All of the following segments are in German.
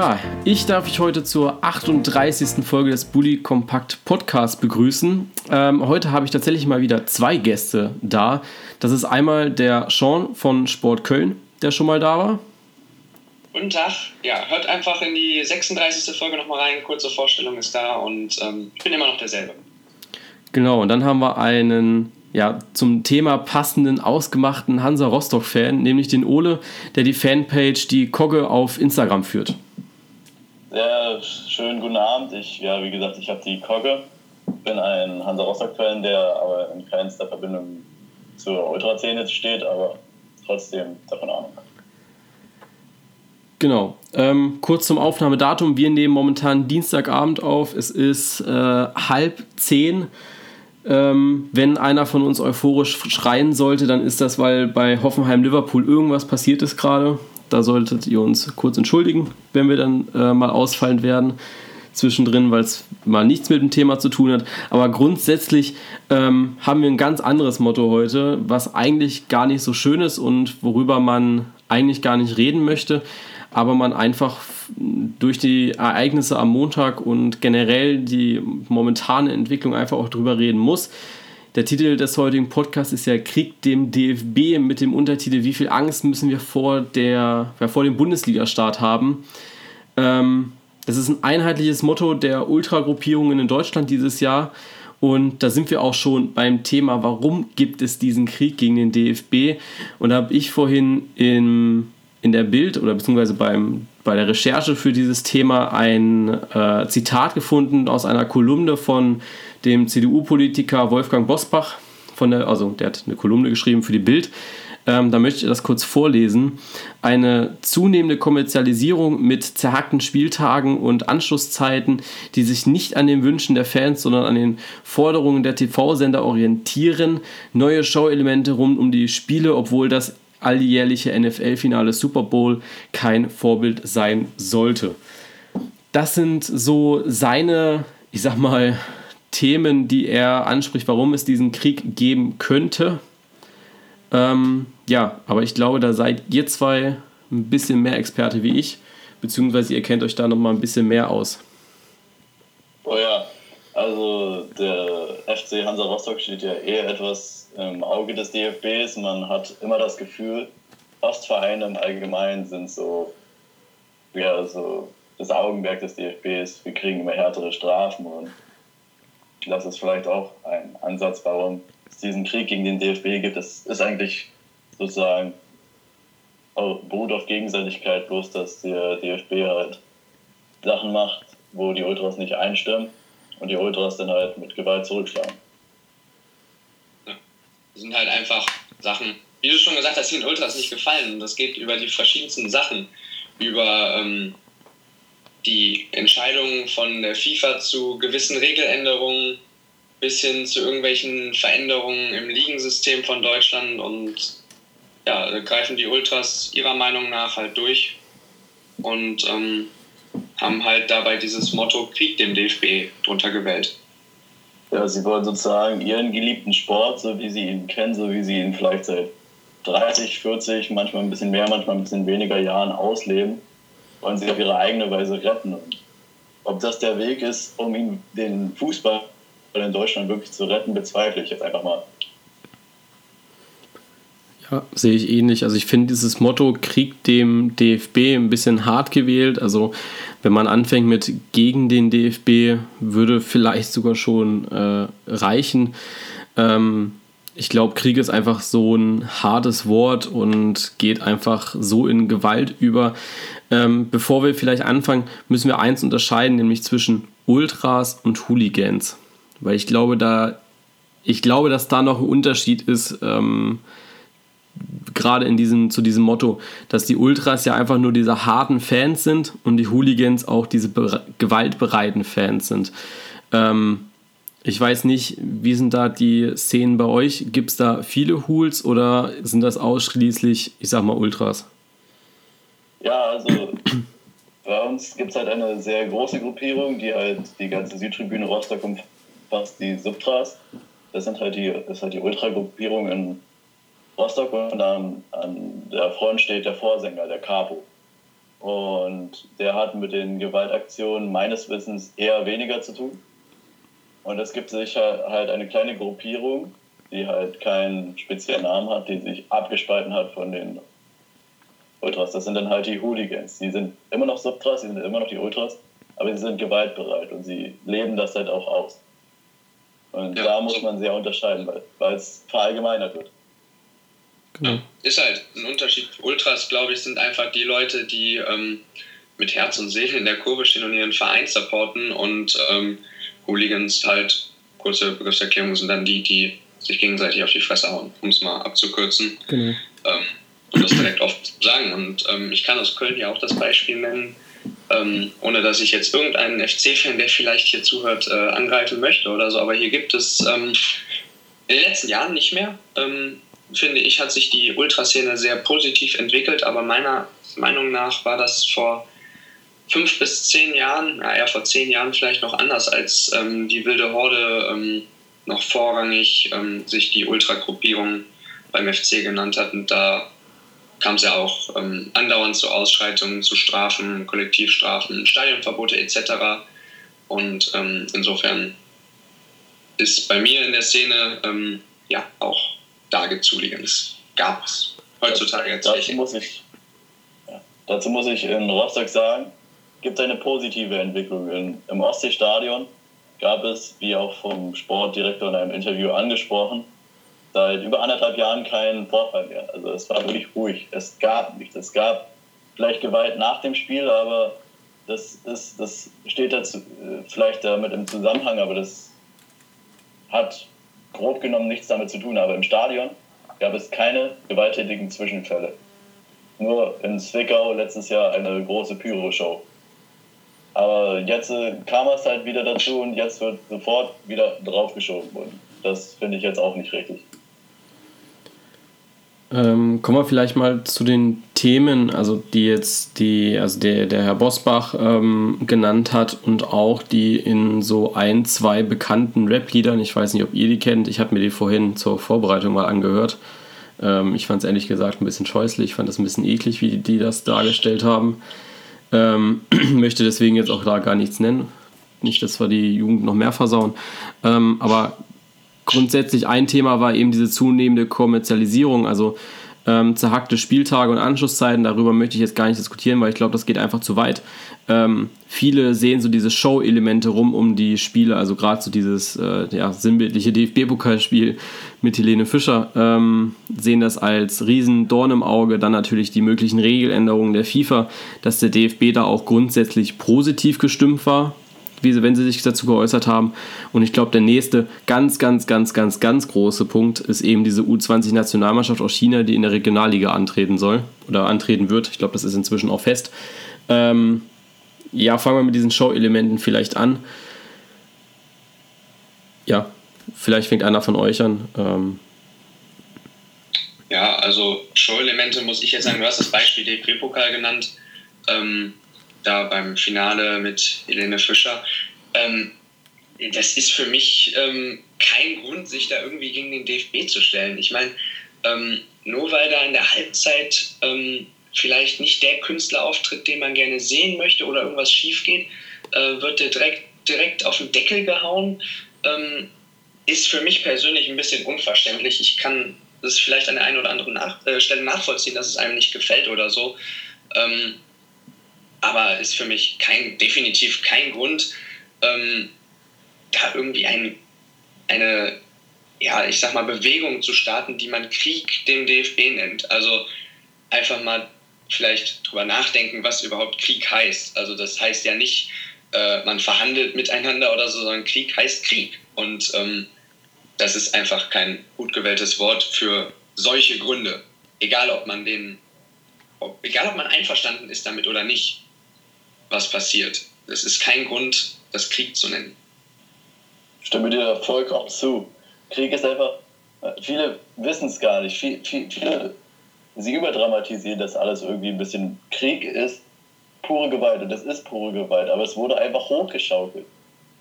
Ja, ich darf euch heute zur 38. Folge des Bully Kompakt Podcast begrüßen. Ähm, heute habe ich tatsächlich mal wieder zwei Gäste da. Das ist einmal der Sean von Sport Köln, der schon mal da war. Guten Tag. Ja, hört einfach in die 36. Folge nochmal rein. Kurze Vorstellung ist da und ähm, ich bin immer noch derselbe. Genau, und dann haben wir einen ja, zum Thema passenden, ausgemachten Hansa Rostock-Fan, nämlich den Ole, der die Fanpage Die Kogge auf Instagram führt. Ja, schönen guten Abend. Ich, ja, wie gesagt, ich habe die Kogge, bin ein Hansa Rostock-Fan, der aber in keinster Verbindung zur Ultraszene steht, aber trotzdem davon Ahnung hat. Genau. Ähm, kurz zum Aufnahmedatum. Wir nehmen momentan Dienstagabend auf. Es ist äh, halb zehn. Ähm, wenn einer von uns euphorisch schreien sollte, dann ist das, weil bei Hoffenheim Liverpool irgendwas passiert ist gerade. Da solltet ihr uns kurz entschuldigen, wenn wir dann äh, mal ausfallen werden zwischendrin, weil es mal nichts mit dem Thema zu tun hat. Aber grundsätzlich ähm, haben wir ein ganz anderes Motto heute, was eigentlich gar nicht so schön ist und worüber man eigentlich gar nicht reden möchte aber man einfach durch die Ereignisse am Montag und generell die momentane Entwicklung einfach auch drüber reden muss. Der Titel des heutigen Podcasts ist ja Krieg dem DFB mit dem Untertitel Wie viel Angst müssen wir vor, der, ja, vor dem Bundesliga-Start haben. Ähm, das ist ein einheitliches Motto der Ultragruppierungen in Deutschland dieses Jahr. Und da sind wir auch schon beim Thema, warum gibt es diesen Krieg gegen den DFB? Und da habe ich vorhin im in der Bild oder beziehungsweise beim, bei der Recherche für dieses Thema ein äh, Zitat gefunden aus einer Kolumne von dem CDU-Politiker Wolfgang Bosbach. Von der, also der hat eine Kolumne geschrieben für die Bild. Ähm, da möchte ich das kurz vorlesen. Eine zunehmende Kommerzialisierung mit zerhackten Spieltagen und Anschlusszeiten, die sich nicht an den Wünschen der Fans, sondern an den Forderungen der TV-Sender orientieren. Neue Show-Elemente rund um die Spiele, obwohl das alljährliche NFL-Finale Super Bowl kein Vorbild sein sollte. Das sind so seine, ich sag mal, Themen, die er anspricht, warum es diesen Krieg geben könnte. Ähm, ja, aber ich glaube, da seid ihr zwei ein bisschen mehr Experte wie ich, beziehungsweise ihr kennt euch da noch mal ein bisschen mehr aus. Oh ja, also der FC Hansa Rostock steht ja eher etwas im Auge des DFBs. Man hat immer das Gefühl, Ostvereine im Allgemeinen sind so, ja, so das Augenmerk des DFBs. Wir kriegen immer härtere Strafen und das ist vielleicht auch ein Ansatz, warum es diesen Krieg gegen den DFB gibt. Das ist eigentlich sozusagen beruht auf Gegenseitigkeit, bloß dass der DFB halt Sachen macht, wo die Ultras nicht einstimmen und die Ultras dann halt mit Gewalt zurückschlagen sind halt einfach Sachen, wie du schon gesagt hast, den Ultras nicht gefallen. Das geht über die verschiedensten Sachen. Über ähm, die Entscheidungen von der FIFA zu gewissen Regeländerungen bis hin zu irgendwelchen Veränderungen im Ligensystem von Deutschland. Und ja, greifen die Ultras ihrer Meinung nach halt durch und ähm, haben halt dabei dieses Motto Krieg dem DFB drunter gewählt. Ja, sie wollen sozusagen ihren geliebten Sport, so wie sie ihn kennen, so wie sie ihn vielleicht seit 30, 40, manchmal ein bisschen mehr, manchmal ein bisschen weniger Jahren ausleben, wollen sie auf ihre eigene Weise retten. Und ob das der Weg ist, um ihn, den Fußball in Deutschland wirklich zu retten, bezweifle ich jetzt einfach mal. Ja, sehe ich ähnlich. Also ich finde dieses Motto Krieg dem DFB ein bisschen hart gewählt. Also wenn man anfängt mit gegen den DFB, würde vielleicht sogar schon äh, reichen. Ähm, ich glaube, Krieg ist einfach so ein hartes Wort und geht einfach so in Gewalt über. Ähm, bevor wir vielleicht anfangen, müssen wir eins unterscheiden, nämlich zwischen Ultras und Hooligans. Weil ich glaube, da, ich glaube, dass da noch ein Unterschied ist. Ähm, gerade in diesem, zu diesem Motto, dass die Ultras ja einfach nur diese harten Fans sind und die Hooligans auch diese gewaltbereiten Fans sind. Ähm, ich weiß nicht, wie sind da die Szenen bei euch? Gibt es da viele Hools oder sind das ausschließlich, ich sag mal, Ultras? Ja, also bei uns gibt es halt eine sehr große Gruppierung, die halt die ganze Südtribüne Rostock umfasst, die Subtras. Das sind halt die, das ist halt die Ultragruppierung in Rostock und an, an der Front steht der Vorsänger, der Capo. Und der hat mit den Gewaltaktionen meines Wissens eher weniger zu tun. Und es gibt sicher halt eine kleine Gruppierung, die halt keinen speziellen Namen hat, die sich abgespalten hat von den Ultras. Das sind dann halt die Hooligans. Die sind immer noch Subtras, die sind immer noch die Ultras, aber sie sind gewaltbereit und sie leben das halt auch aus. Und ja, da muss man sehr unterscheiden, weil es verallgemeinert wird. Genau. Ist halt ein Unterschied. Ultras, glaube ich, sind einfach die Leute, die ähm, mit Herz und Seele in der Kurve stehen und ihren Verein supporten und ähm, Hooligans halt, kurze Begriffserklärung, sind dann die, die sich gegenseitig auf die Fresse hauen, um es mal abzukürzen. Genau. Ähm, und das direkt oft sagen. Und ähm, ich kann aus Köln ja auch das Beispiel nennen, ähm, ohne dass ich jetzt irgendeinen FC-Fan, der vielleicht hier zuhört, äh, angreifen möchte oder so. Aber hier gibt es ähm, in den letzten Jahren nicht mehr. Ähm, finde ich, hat sich die Ultraszene sehr positiv entwickelt, aber meiner Meinung nach war das vor fünf bis zehn Jahren, ja, eher vor zehn Jahren vielleicht noch anders, als ähm, die wilde Horde ähm, noch vorrangig ähm, sich die Ultragruppierung beim FC genannt hat. Und da kam es ja auch ähm, andauernd zu Ausschreitungen, zu Strafen, Kollektivstrafen, Stadionverbote etc. Und ähm, insofern ist bei mir in der Szene ähm, ja auch da Zuligens. Gab es heutzutage jetzt dazu muss ich Dazu muss ich in Rostock sagen, gibt es eine positive Entwicklung. In, Im Ostseestadion gab es, wie auch vom Sportdirektor in einem Interview angesprochen, seit über anderthalb Jahren keinen Vorfall mehr. Also es war wirklich ruhig. Es gab nichts. Es gab vielleicht Gewalt nach dem Spiel, aber das, ist, das steht dazu, äh, vielleicht damit im Zusammenhang, aber das hat grob genommen nichts damit zu tun. Aber im Stadion gab es keine gewalttätigen Zwischenfälle. Nur in Zwickau letztes Jahr eine große Pyro-Show. Aber jetzt äh, kam es halt wieder dazu und jetzt wird sofort wieder draufgeschoben. Und das finde ich jetzt auch nicht richtig. Ähm, kommen wir vielleicht mal zu den Themen, also die jetzt die, also der, der Herr Bosbach ähm, genannt hat und auch die in so ein, zwei bekannten Rap-Liedern, ich weiß nicht, ob ihr die kennt, ich habe mir die vorhin zur Vorbereitung mal angehört. Ähm, ich fand es ehrlich gesagt ein bisschen scheußlich, ich fand das ein bisschen eklig, wie die, die das dargestellt haben. Ähm, möchte deswegen jetzt auch da gar nichts nennen. Nicht, dass wir die Jugend noch mehr versauen. Ähm, aber grundsätzlich ein Thema war eben diese zunehmende Kommerzialisierung, also ähm, zerhackte Spieltage und Anschlusszeiten. Darüber möchte ich jetzt gar nicht diskutieren, weil ich glaube, das geht einfach zu weit. Ähm, viele sehen so diese Show-Elemente rum um die Spiele, also gerade so dieses äh, ja, sinnbildliche DFB-Pokalspiel mit Helene Fischer, ähm, sehen das als riesen Dorn im Auge. Dann natürlich die möglichen Regeländerungen der FIFA, dass der DFB da auch grundsätzlich positiv gestimmt war wie sie, wenn sie sich dazu geäußert haben. Und ich glaube, der nächste ganz, ganz, ganz, ganz, ganz große Punkt ist eben diese U20-Nationalmannschaft aus China, die in der Regionalliga antreten soll oder antreten wird. Ich glaube, das ist inzwischen auch fest. Ähm, ja, fangen wir mit diesen Show-Elementen vielleicht an. Ja, vielleicht fängt einer von euch an. Ähm, ja, also Show-Elemente muss ich jetzt sagen, du hast das Beispiel DFB-Pokal genannt. Ähm, da beim Finale mit Helene Fischer. Ähm, das ist für mich ähm, kein Grund, sich da irgendwie gegen den DFB zu stellen. Ich meine, ähm, nur weil da in der Halbzeit ähm, vielleicht nicht der Künstler auftritt, den man gerne sehen möchte oder irgendwas schief geht, äh, wird der direkt, direkt auf den Deckel gehauen. Ähm, ist für mich persönlich ein bisschen unverständlich. Ich kann das vielleicht an der einen oder anderen nach äh, Stelle nachvollziehen, dass es einem nicht gefällt oder so. Ähm, aber ist für mich kein, definitiv kein Grund, ähm, da irgendwie ein, eine, ja, ich sag mal, Bewegung zu starten, die man Krieg dem DFB nennt. Also einfach mal vielleicht drüber nachdenken, was überhaupt Krieg heißt. Also das heißt ja nicht, äh, man verhandelt miteinander oder so, sondern Krieg heißt Krieg. Und ähm, das ist einfach kein gut gewähltes Wort für solche Gründe. Egal ob man den, ob, egal ob man einverstanden ist damit oder nicht was passiert. Es ist kein Grund, das Krieg zu nennen. Ich stimme dir vollkommen zu. Krieg ist einfach, viele wissen es gar nicht. Viele, viele, sie überdramatisieren das alles irgendwie ein bisschen. Krieg ist pure Gewalt und das ist pure Gewalt, aber es wurde einfach hochgeschaukelt.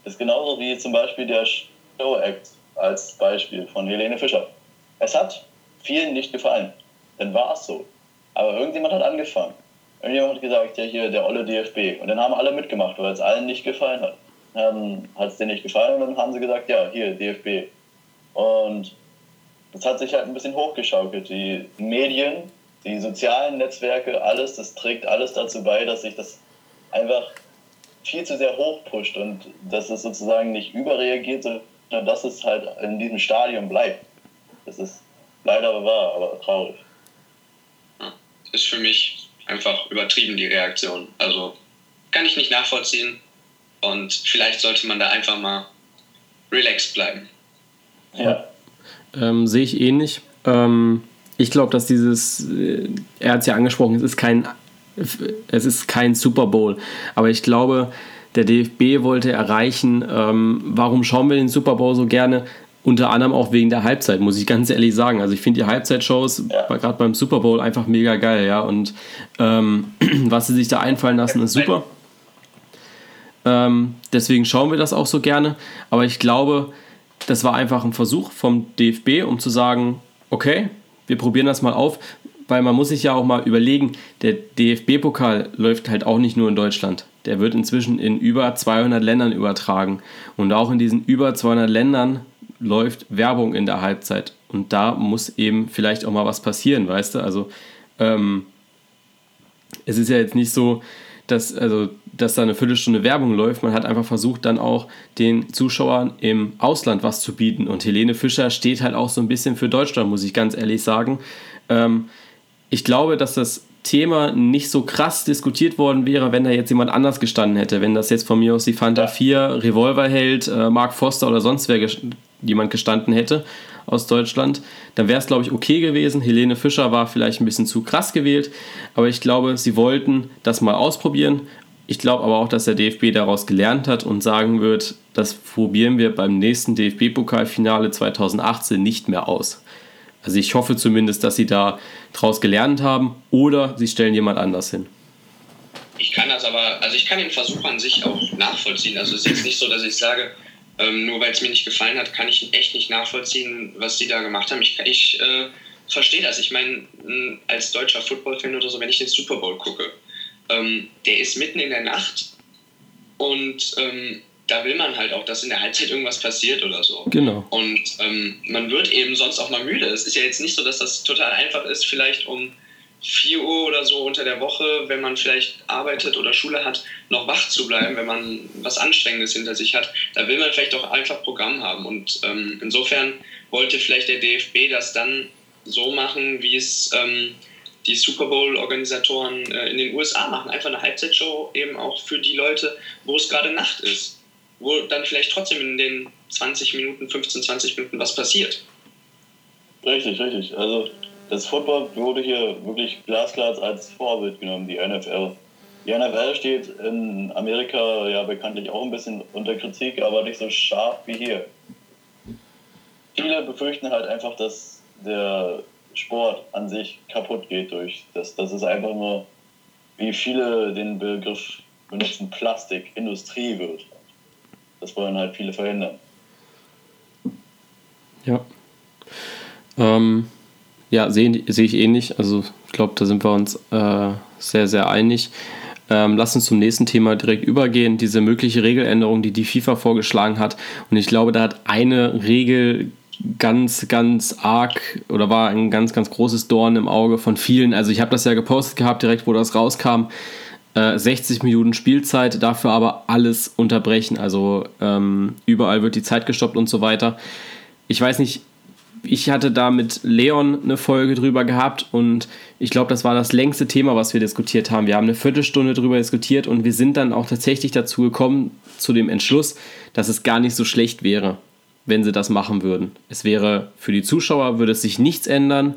Das ist genauso wie zum Beispiel der Show Act als Beispiel von Helene Fischer. Es hat vielen nicht gefallen. Dann war es so. Aber irgendjemand hat angefangen. Irgendjemand hat gesagt, ja hier, der olle DFB. Und dann haben alle mitgemacht, weil es allen nicht gefallen hat. Dann hat es denen nicht gefallen und dann haben sie gesagt, ja, hier, DFB. Und das hat sich halt ein bisschen hochgeschaukelt. Die Medien, die sozialen Netzwerke, alles, das trägt alles dazu bei, dass sich das einfach viel zu sehr hochpusht und dass es sozusagen nicht überreagiert, sondern dass es halt in diesem Stadium bleibt. Das ist leider wahr, aber traurig. Ist für mich einfach übertrieben, die Reaktion. Also kann ich nicht nachvollziehen und vielleicht sollte man da einfach mal relaxed bleiben. Ja. Ähm, sehe ich ähnlich. Ähm, ich glaube, dass dieses, äh, er hat es ja angesprochen, es ist kein, es ist kein Super Bowl, aber ich glaube, der DFB wollte erreichen, ähm, warum schauen wir den Super Bowl so gerne? Unter anderem auch wegen der Halbzeit, muss ich ganz ehrlich sagen. Also ich finde die Halbzeitshows ja. gerade beim Super Bowl einfach mega geil, ja. Und ähm, was sie sich da einfallen lassen, ist super. Ähm, deswegen schauen wir das auch so gerne. Aber ich glaube, das war einfach ein Versuch vom DFB, um zu sagen, okay, wir probieren das mal auf, weil man muss sich ja auch mal überlegen, der DFB-Pokal läuft halt auch nicht nur in Deutschland. Der wird inzwischen in über 200 Ländern übertragen. Und auch in diesen über 200 Ländern läuft Werbung in der Halbzeit. Und da muss eben vielleicht auch mal was passieren, weißt du? Also ähm, es ist ja jetzt nicht so, dass, also, dass da eine Viertelstunde Werbung läuft. Man hat einfach versucht, dann auch den Zuschauern im Ausland was zu bieten. Und Helene Fischer steht halt auch so ein bisschen für Deutschland, muss ich ganz ehrlich sagen. Ähm, ich glaube, dass das Thema nicht so krass diskutiert worden wäre, wenn da jetzt jemand anders gestanden hätte. Wenn das jetzt von mir aus die Fanta 4 Revolverheld, äh, Mark Foster oder sonst wer ges jemand gestanden hätte aus Deutschland, dann wäre es, glaube ich, okay gewesen. Helene Fischer war vielleicht ein bisschen zu krass gewählt, aber ich glaube, sie wollten das mal ausprobieren. Ich glaube aber auch, dass der DFB daraus gelernt hat und sagen wird, das probieren wir beim nächsten DFB-Pokalfinale 2018 nicht mehr aus. Also ich hoffe zumindest, dass sie da daraus gelernt haben oder sie stellen jemand anders hin. Ich kann das aber, also ich kann den Versuch an sich auch nachvollziehen. Also es ist jetzt nicht so, dass ich sage, ähm, nur weil es mir nicht gefallen hat, kann ich echt nicht nachvollziehen, was die da gemacht haben. Ich, ich äh, verstehe das. Ich meine, als deutscher Football-Fan oder so, wenn ich den Super Bowl gucke, ähm, der ist mitten in der Nacht und ähm, da will man halt auch, dass in der Halbzeit irgendwas passiert oder so. Genau. Und ähm, man wird eben sonst auch mal müde. Es ist ja jetzt nicht so, dass das total einfach ist, vielleicht um 4 Uhr oder so unter der Woche, wenn man vielleicht arbeitet oder Schule hat, noch wach zu bleiben, wenn man was Anstrengendes hinter sich hat. Da will man vielleicht auch einfach Programm haben. Und ähm, insofern wollte vielleicht der DFB das dann so machen, wie es ähm, die Super Bowl-Organisatoren äh, in den USA machen. Einfach eine Halbzeitshow eben auch für die Leute, wo es gerade Nacht ist. Wo dann vielleicht trotzdem in den 20 Minuten, 15, 20 Minuten was passiert. Richtig, richtig. Also das Football wurde hier wirklich glasklar als Vorbild genommen, die NFL. Die NFL steht in Amerika ja bekanntlich auch ein bisschen unter Kritik, aber nicht so scharf wie hier. Viele befürchten halt einfach, dass der Sport an sich kaputt geht durch das. Das ist einfach nur, wie viele den Begriff benutzen, Plastik, Industrie wird. Das wollen halt viele verhindern. Ja. Ähm, ja, sehe seh ich ähnlich. Also ich glaube, da sind wir uns äh, sehr, sehr einig. Ähm, lass uns zum nächsten Thema direkt übergehen. Diese mögliche Regeländerung, die die FIFA vorgeschlagen hat. Und ich glaube, da hat eine Regel ganz, ganz arg oder war ein ganz, ganz großes Dorn im Auge von vielen. Also ich habe das ja gepostet gehabt, direkt wo das rauskam. Äh, 60 Minuten Spielzeit, dafür aber alles unterbrechen. Also ähm, überall wird die Zeit gestoppt und so weiter. Ich weiß nicht, ich hatte da mit Leon eine Folge drüber gehabt und ich glaube, das war das längste Thema, was wir diskutiert haben. Wir haben eine Viertelstunde drüber diskutiert und wir sind dann auch tatsächlich dazu gekommen, zu dem Entschluss, dass es gar nicht so schlecht wäre, wenn sie das machen würden. Es wäre für die Zuschauer, würde es sich nichts ändern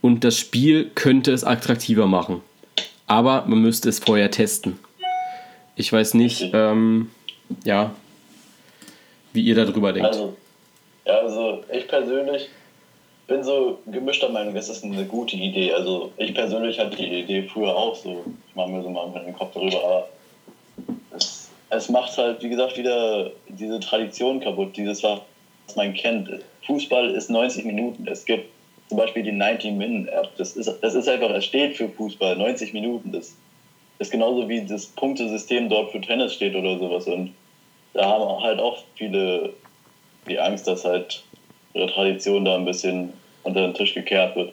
und das Spiel könnte es attraktiver machen. Aber man müsste es vorher testen. Ich weiß nicht, ähm, ja, wie ihr darüber denkt. Also ja, also ich persönlich bin so gemischter Meinung, das ist eine gute Idee. Also ich persönlich hatte die Idee früher auch so. Ich mache mir so mal den Kopf darüber, aber es, es macht halt, wie gesagt, wieder diese Tradition kaputt, dieses, was man kennt. Fußball ist 90 Minuten. Es gibt zum Beispiel die 90-Min-App. Das ist, das ist einfach, es steht für Fußball, 90 Minuten. Das ist genauso wie das Punktesystem dort für Tennis steht oder sowas. Und da haben halt auch viele die Angst, dass halt ihre Tradition da ein bisschen unter den Tisch gekehrt wird.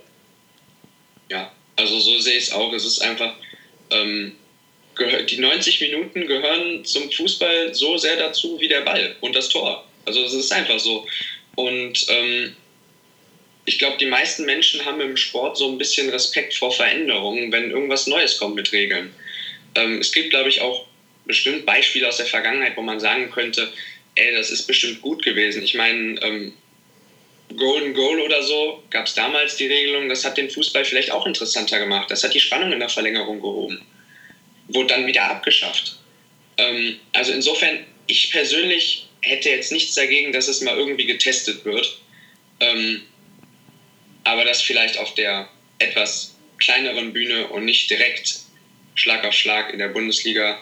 Ja, also so sehe ich es auch. Es ist einfach, ähm, die 90 Minuten gehören zum Fußball so sehr dazu wie der Ball und das Tor. Also es ist einfach so. Und ähm, ich glaube, die meisten Menschen haben im Sport so ein bisschen Respekt vor Veränderungen, wenn irgendwas Neues kommt mit Regeln. Ähm, es gibt, glaube ich, auch bestimmt Beispiele aus der Vergangenheit, wo man sagen könnte, ey, das ist bestimmt gut gewesen. Ich meine, ähm, Golden Goal oder so gab es damals die Regelung, das hat den Fußball vielleicht auch interessanter gemacht. Das hat die Spannung in der Verlängerung gehoben. Wurde dann wieder abgeschafft. Ähm, also insofern, ich persönlich hätte jetzt nichts dagegen, dass es mal irgendwie getestet wird. Ähm, aber das vielleicht auf der etwas kleineren Bühne und nicht direkt Schlag auf Schlag in der Bundesliga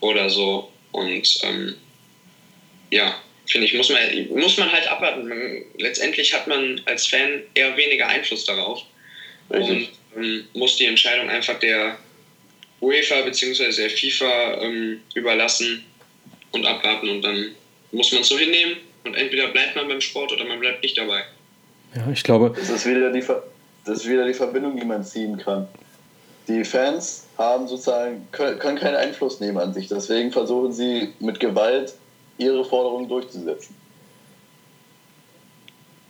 oder so. Und ähm, ja, finde ich, muss man, muss man halt abwarten. Man, letztendlich hat man als Fan eher weniger Einfluss darauf Richtig. und ähm, muss die Entscheidung einfach der UEFA bzw. der FIFA ähm, überlassen und abwarten und dann muss man es so hinnehmen und entweder bleibt man beim Sport oder man bleibt nicht dabei. Ja, ich glaube. Das ist wieder die, Ver das ist wieder die Verbindung, die man ziehen kann. Die Fans haben sozusagen, können, können keinen Einfluss nehmen an sich. Deswegen versuchen sie mit Gewalt ihre Forderungen durchzusetzen.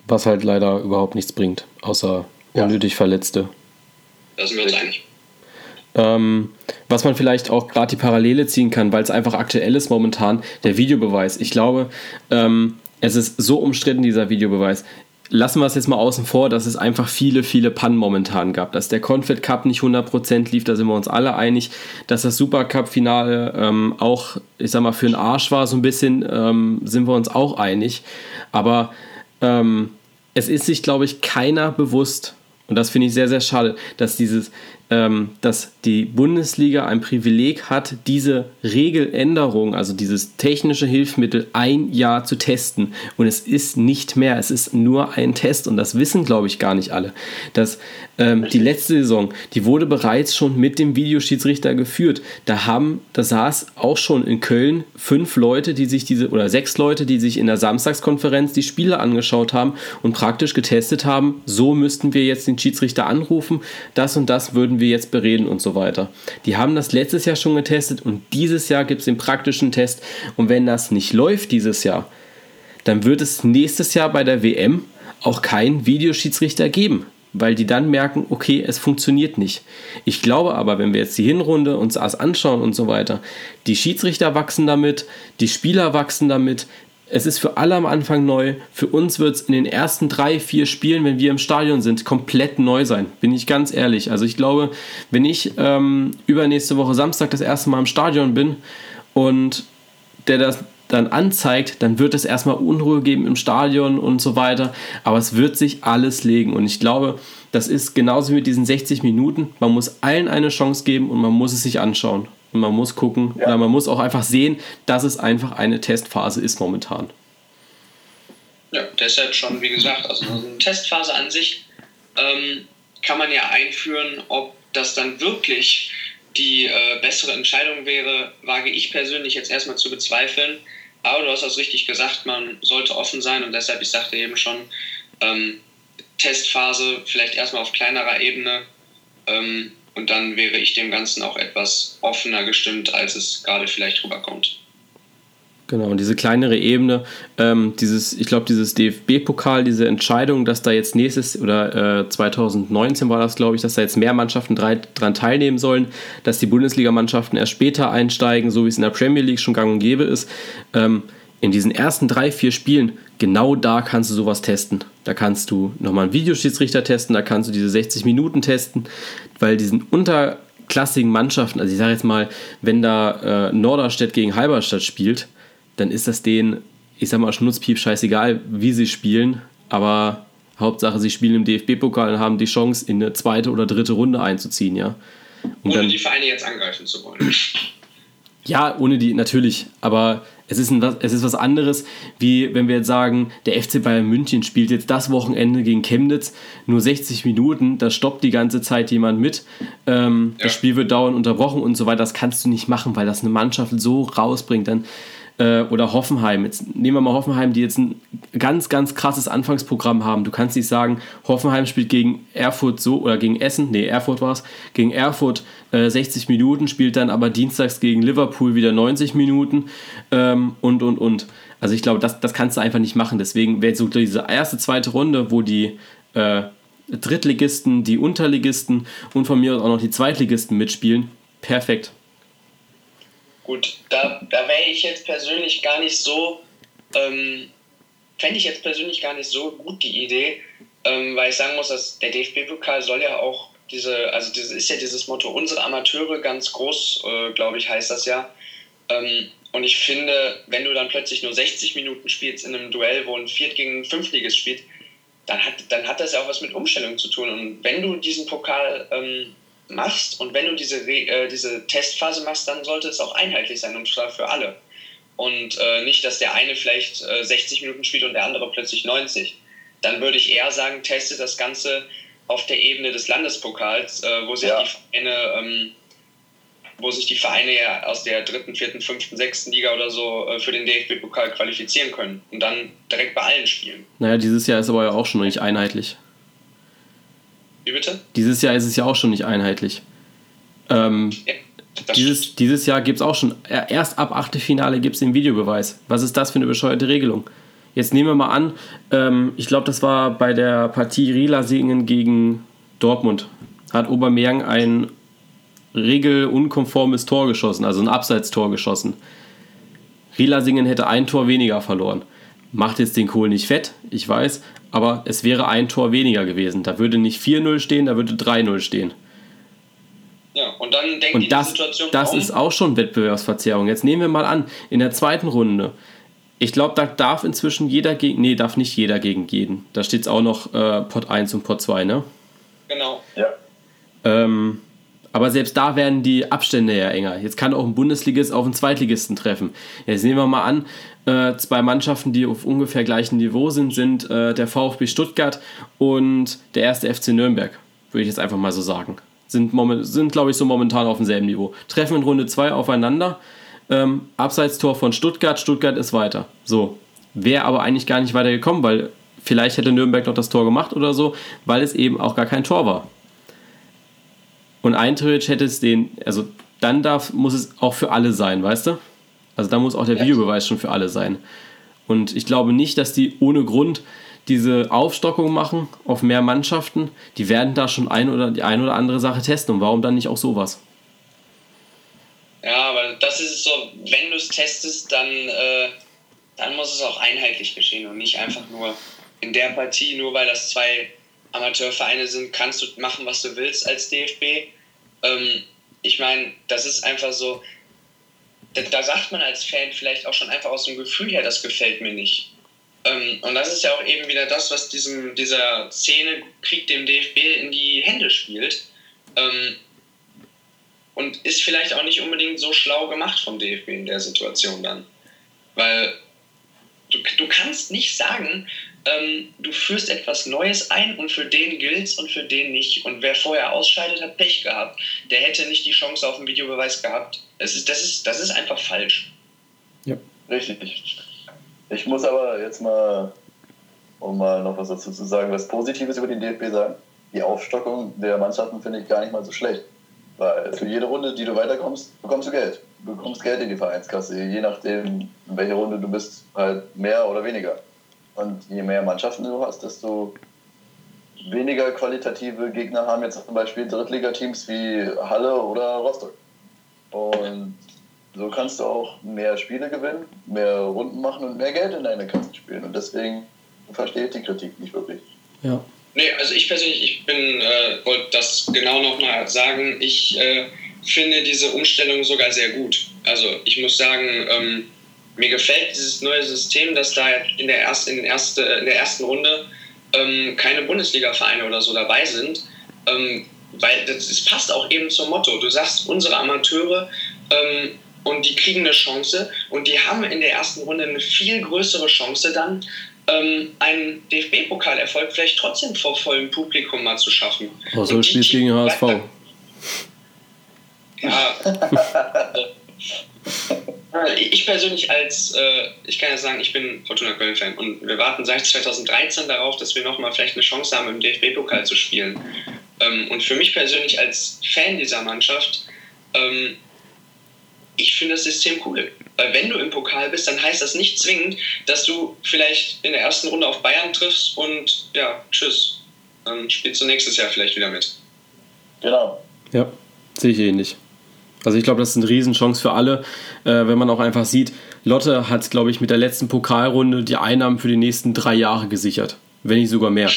Was halt leider überhaupt nichts bringt, außer unnötig ja. Verletzte. Da sind wir uns einig. Ähm, was man vielleicht auch gerade die Parallele ziehen kann, weil es einfach aktuell ist momentan, der Videobeweis. Ich glaube, ähm, es ist so umstritten, dieser Videobeweis lassen wir es jetzt mal außen vor, dass es einfach viele, viele Pannen momentan gab. Dass der Confed Cup nicht 100% lief, da sind wir uns alle einig. Dass das Supercup-Finale ähm, auch, ich sag mal, für den Arsch war, so ein bisschen, ähm, sind wir uns auch einig. Aber ähm, es ist sich, glaube ich, keiner bewusst, und das finde ich sehr, sehr schade, dass dieses, dass die Bundesliga ein Privileg hat, diese Regeländerung, also dieses technische Hilfsmittel, ein Jahr zu testen. Und es ist nicht mehr, es ist nur ein Test. Und das wissen, glaube ich, gar nicht alle. Dass ähm, die letzte Saison, die wurde bereits schon mit dem Videoschiedsrichter geführt. Da haben, da saß auch schon in Köln fünf Leute, die sich diese, oder sechs Leute, die sich in der Samstagskonferenz die Spiele angeschaut haben und praktisch getestet haben, so müssten wir jetzt den Schiedsrichter anrufen, das und das würden wir jetzt bereden und so weiter. Die haben das letztes Jahr schon getestet und dieses Jahr gibt es den praktischen Test. Und wenn das nicht läuft dieses Jahr, dann wird es nächstes Jahr bei der WM auch keinen Videoschiedsrichter geben weil die dann merken, okay, es funktioniert nicht. Ich glaube aber, wenn wir jetzt die Hinrunde uns das anschauen und so weiter, die Schiedsrichter wachsen damit, die Spieler wachsen damit. Es ist für alle am Anfang neu. Für uns wird es in den ersten drei, vier Spielen, wenn wir im Stadion sind, komplett neu sein. Bin ich ganz ehrlich. Also ich glaube, wenn ich ähm, übernächste Woche Samstag das erste Mal im Stadion bin und der das dann anzeigt, dann wird es erstmal Unruhe geben im Stadion und so weiter. Aber es wird sich alles legen. Und ich glaube, das ist genauso wie mit diesen 60 Minuten. Man muss allen eine Chance geben und man muss es sich anschauen. Und man muss gucken, ja. oder man muss auch einfach sehen, dass es einfach eine Testphase ist momentan. Ja, deshalb schon, wie gesagt, also eine Testphase an sich ähm, kann man ja einführen, ob das dann wirklich die äh, bessere Entscheidung wäre, wage ich persönlich jetzt erstmal zu bezweifeln. Aber du hast das richtig gesagt, man sollte offen sein und deshalb, ich sagte eben schon, ähm, Testphase vielleicht erstmal auf kleinerer Ebene ähm, und dann wäre ich dem Ganzen auch etwas offener gestimmt, als es gerade vielleicht rüberkommt. Genau, und diese kleinere Ebene, ähm, dieses, ich glaube, dieses DFB-Pokal, diese Entscheidung, dass da jetzt nächstes oder äh, 2019 war das, glaube ich, dass da jetzt mehr Mannschaften dran teilnehmen sollen, dass die Bundesligamannschaften erst später einsteigen, so wie es in der Premier League schon gang und gäbe ist. Ähm, in diesen ersten drei, vier Spielen, genau da kannst du sowas testen. Da kannst du nochmal einen Videoschiedsrichter testen, da kannst du diese 60 Minuten testen, weil diesen unterklassigen Mannschaften, also ich sage jetzt mal, wenn da äh, Norderstedt gegen Halberstadt spielt, dann ist das denen, ich sag mal, Schnutzpiep scheißegal, wie sie spielen, aber Hauptsache, sie spielen im DFB-Pokal und haben die Chance, in eine zweite oder dritte Runde einzuziehen, ja. Und ohne dann, die Vereine jetzt angreifen zu wollen. Ja, ohne die, natürlich. Aber Es ist, ein, es ist was anderes, wie wenn wir jetzt sagen, der FC Bayern München spielt jetzt das Wochenende gegen Chemnitz nur 60 Minuten, da stoppt die ganze Zeit jemand mit, ähm, ja. das Spiel wird dauernd unterbrochen und so weiter. Das kannst du nicht machen, weil das eine Mannschaft so rausbringt. Dann äh, oder Hoffenheim. Jetzt nehmen wir mal Hoffenheim, die jetzt ein ganz, ganz krasses Anfangsprogramm haben. Du kannst nicht sagen, Hoffenheim spielt gegen Erfurt so oder gegen Essen, nee, Erfurt war es, gegen Erfurt äh, 60 Minuten, spielt dann aber dienstags gegen Liverpool wieder 90 Minuten ähm, und, und, und. Also ich glaube, das, das kannst du einfach nicht machen. Deswegen wäre so diese erste, zweite Runde, wo die äh, Drittligisten, die Unterligisten und von mir aus auch noch die Zweitligisten mitspielen, perfekt. Gut, da, da wäre ich jetzt persönlich gar nicht so, ähm, fände ich jetzt persönlich gar nicht so gut die Idee, ähm, weil ich sagen muss, dass der DFB-Pokal soll ja auch diese, also das ist ja dieses Motto, unsere Amateure ganz groß, äh, glaube ich, heißt das ja. Ähm, und ich finde, wenn du dann plötzlich nur 60 Minuten spielst in einem Duell, wo ein Viert gegen ein Fünftliges spielt, dann hat, dann hat das ja auch was mit Umstellung zu tun. Und wenn du diesen Pokal ähm, machst und wenn du diese, äh, diese Testphase machst, dann sollte es auch einheitlich sein und zwar für alle. Und äh, nicht, dass der eine vielleicht äh, 60 Minuten spielt und der andere plötzlich 90. Dann würde ich eher sagen, teste das Ganze auf der Ebene des Landespokals, äh, wo sich ja. die Vereine, ähm, wo sich die Vereine ja aus der dritten, vierten, fünften, sechsten Liga oder so äh, für den DFB-Pokal qualifizieren können und dann direkt bei allen spielen. Naja, dieses Jahr ist aber ja auch schon nicht einheitlich. Wie bitte? Dieses Jahr ist es ja auch schon nicht einheitlich. Ähm, ja, dieses, dieses Jahr gibt es auch schon, erst ab Achtelfinale gibt es den Videobeweis. Was ist das für eine bescheuerte Regelung? Jetzt nehmen wir mal an, ähm, ich glaube, das war bei der Partie Rielasingen gegen Dortmund. Hat Aubameyang ein regelunkonformes Tor geschossen, also ein Abseitstor geschossen. Rielasingen hätte ein Tor weniger verloren. Macht jetzt den Kohl nicht fett, ich weiß, aber es wäre ein Tor weniger gewesen. Da würde nicht 4-0 stehen, da würde 3-0 stehen. Ja, und dann denkt und das, die Situation Das ist auch schon Wettbewerbsverzerrung. Jetzt nehmen wir mal an, in der zweiten Runde. Ich glaube, da darf inzwischen jeder gegen. Nee, darf nicht jeder gegen jeden. Da steht es auch noch äh, Pot 1 und Pot 2, ne? Genau. Ja. Ähm, aber selbst da werden die Abstände ja enger. Jetzt kann auch ein Bundesligist auf einen Zweitligisten treffen. Jetzt nehmen wir mal an, äh, zwei Mannschaften, die auf ungefähr gleichem Niveau sind, sind äh, der VfB Stuttgart und der erste FC Nürnberg, würde ich jetzt einfach mal so sagen. Sind, sind glaube ich, so momentan auf demselben Niveau. Treffen in Runde 2 aufeinander. Ähm, Abseitstor von Stuttgart, Stuttgart ist weiter. So. Wäre aber eigentlich gar nicht weitergekommen, weil vielleicht hätte Nürnberg noch das Tor gemacht oder so, weil es eben auch gar kein Tor war. Und eintrittig hätte es den, also dann darf, muss es auch für alle sein, weißt du? Also da muss auch der Videobeweis schon für alle sein. Und ich glaube nicht, dass die ohne Grund diese Aufstockung machen auf mehr Mannschaften. Die werden da schon ein oder die eine oder andere Sache testen. Und warum dann nicht auch sowas? Ja, aber das ist so, wenn du es testest, dann, äh, dann muss es auch einheitlich geschehen und nicht einfach nur in der Partie, nur weil das zwei Amateurvereine sind, kannst du machen, was du willst als DFB. Ähm, ich meine, das ist einfach so, da, da, sagt man als Fan vielleicht auch schon einfach aus dem Gefühl her, das gefällt mir nicht. Ähm, und das ist ja auch eben wieder das, was diesem, dieser Szene Krieg dem DFB in die Hände spielt. Ähm, und ist vielleicht auch nicht unbedingt so schlau gemacht vom DFB in der Situation dann. Weil du, du kannst nicht sagen, ähm, du führst etwas Neues ein und für den gilt's und für den nicht. Und wer vorher ausscheidet, hat Pech gehabt. Der hätte nicht die Chance auf einen Videobeweis gehabt. Es ist, das, ist, das ist einfach falsch. Ja. Richtig. Ich muss aber jetzt mal, um mal noch was dazu zu sagen, was Positives über den DFB sagen. Die Aufstockung der Mannschaften finde ich gar nicht mal so schlecht. Weil für jede Runde, die du weiterkommst, bekommst du Geld. Du bekommst Geld in die Vereinskasse, je nachdem, in welcher Runde du bist, halt mehr oder weniger. Und je mehr Mannschaften du hast, desto weniger qualitative Gegner haben jetzt zum Beispiel Drittligateams wie Halle oder Rostock. Und so kannst du auch mehr Spiele gewinnen, mehr Runden machen und mehr Geld in deine Kassen spielen. Und deswegen verstehe ich die Kritik nicht wirklich. Ja. Nee, also ich persönlich, ich bin, äh, wollte das genau nochmal sagen, ich äh, finde diese Umstellung sogar sehr gut. Also ich muss sagen, ähm, mir gefällt dieses neue System, dass da in der, erst, in, erste, in der ersten Runde ähm, keine Bundesliga-Vereine oder so dabei sind, ähm, weil das, das, passt auch eben zum Motto. Du sagst, unsere Amateure ähm, und die kriegen eine Chance und die haben in der ersten Runde eine viel größere Chance dann, ähm, einen DFB-Pokalerfolg vielleicht trotzdem vor vollem Publikum mal zu schaffen. Außer du spielst gegen HSV. Ja. ich persönlich als, äh, ich kann ja sagen, ich bin Fortuna Köln-Fan und wir warten seit 2013 darauf, dass wir nochmal vielleicht eine Chance haben, im DFB-Pokal zu spielen. Ähm, und für mich persönlich als Fan dieser Mannschaft, ähm, ich finde das System cool. Weil wenn du im Pokal bist, dann heißt das nicht zwingend, dass du vielleicht in der ersten Runde auf Bayern triffst und ja, tschüss. Dann spielst du nächstes Jahr vielleicht wieder mit. Genau. Ja, sehe ich ähnlich. Also ich glaube, das ist eine Riesenchance für alle, äh, wenn man auch einfach sieht, Lotte hat, glaube ich, mit der letzten Pokalrunde die Einnahmen für die nächsten drei Jahre gesichert, wenn nicht sogar mehr.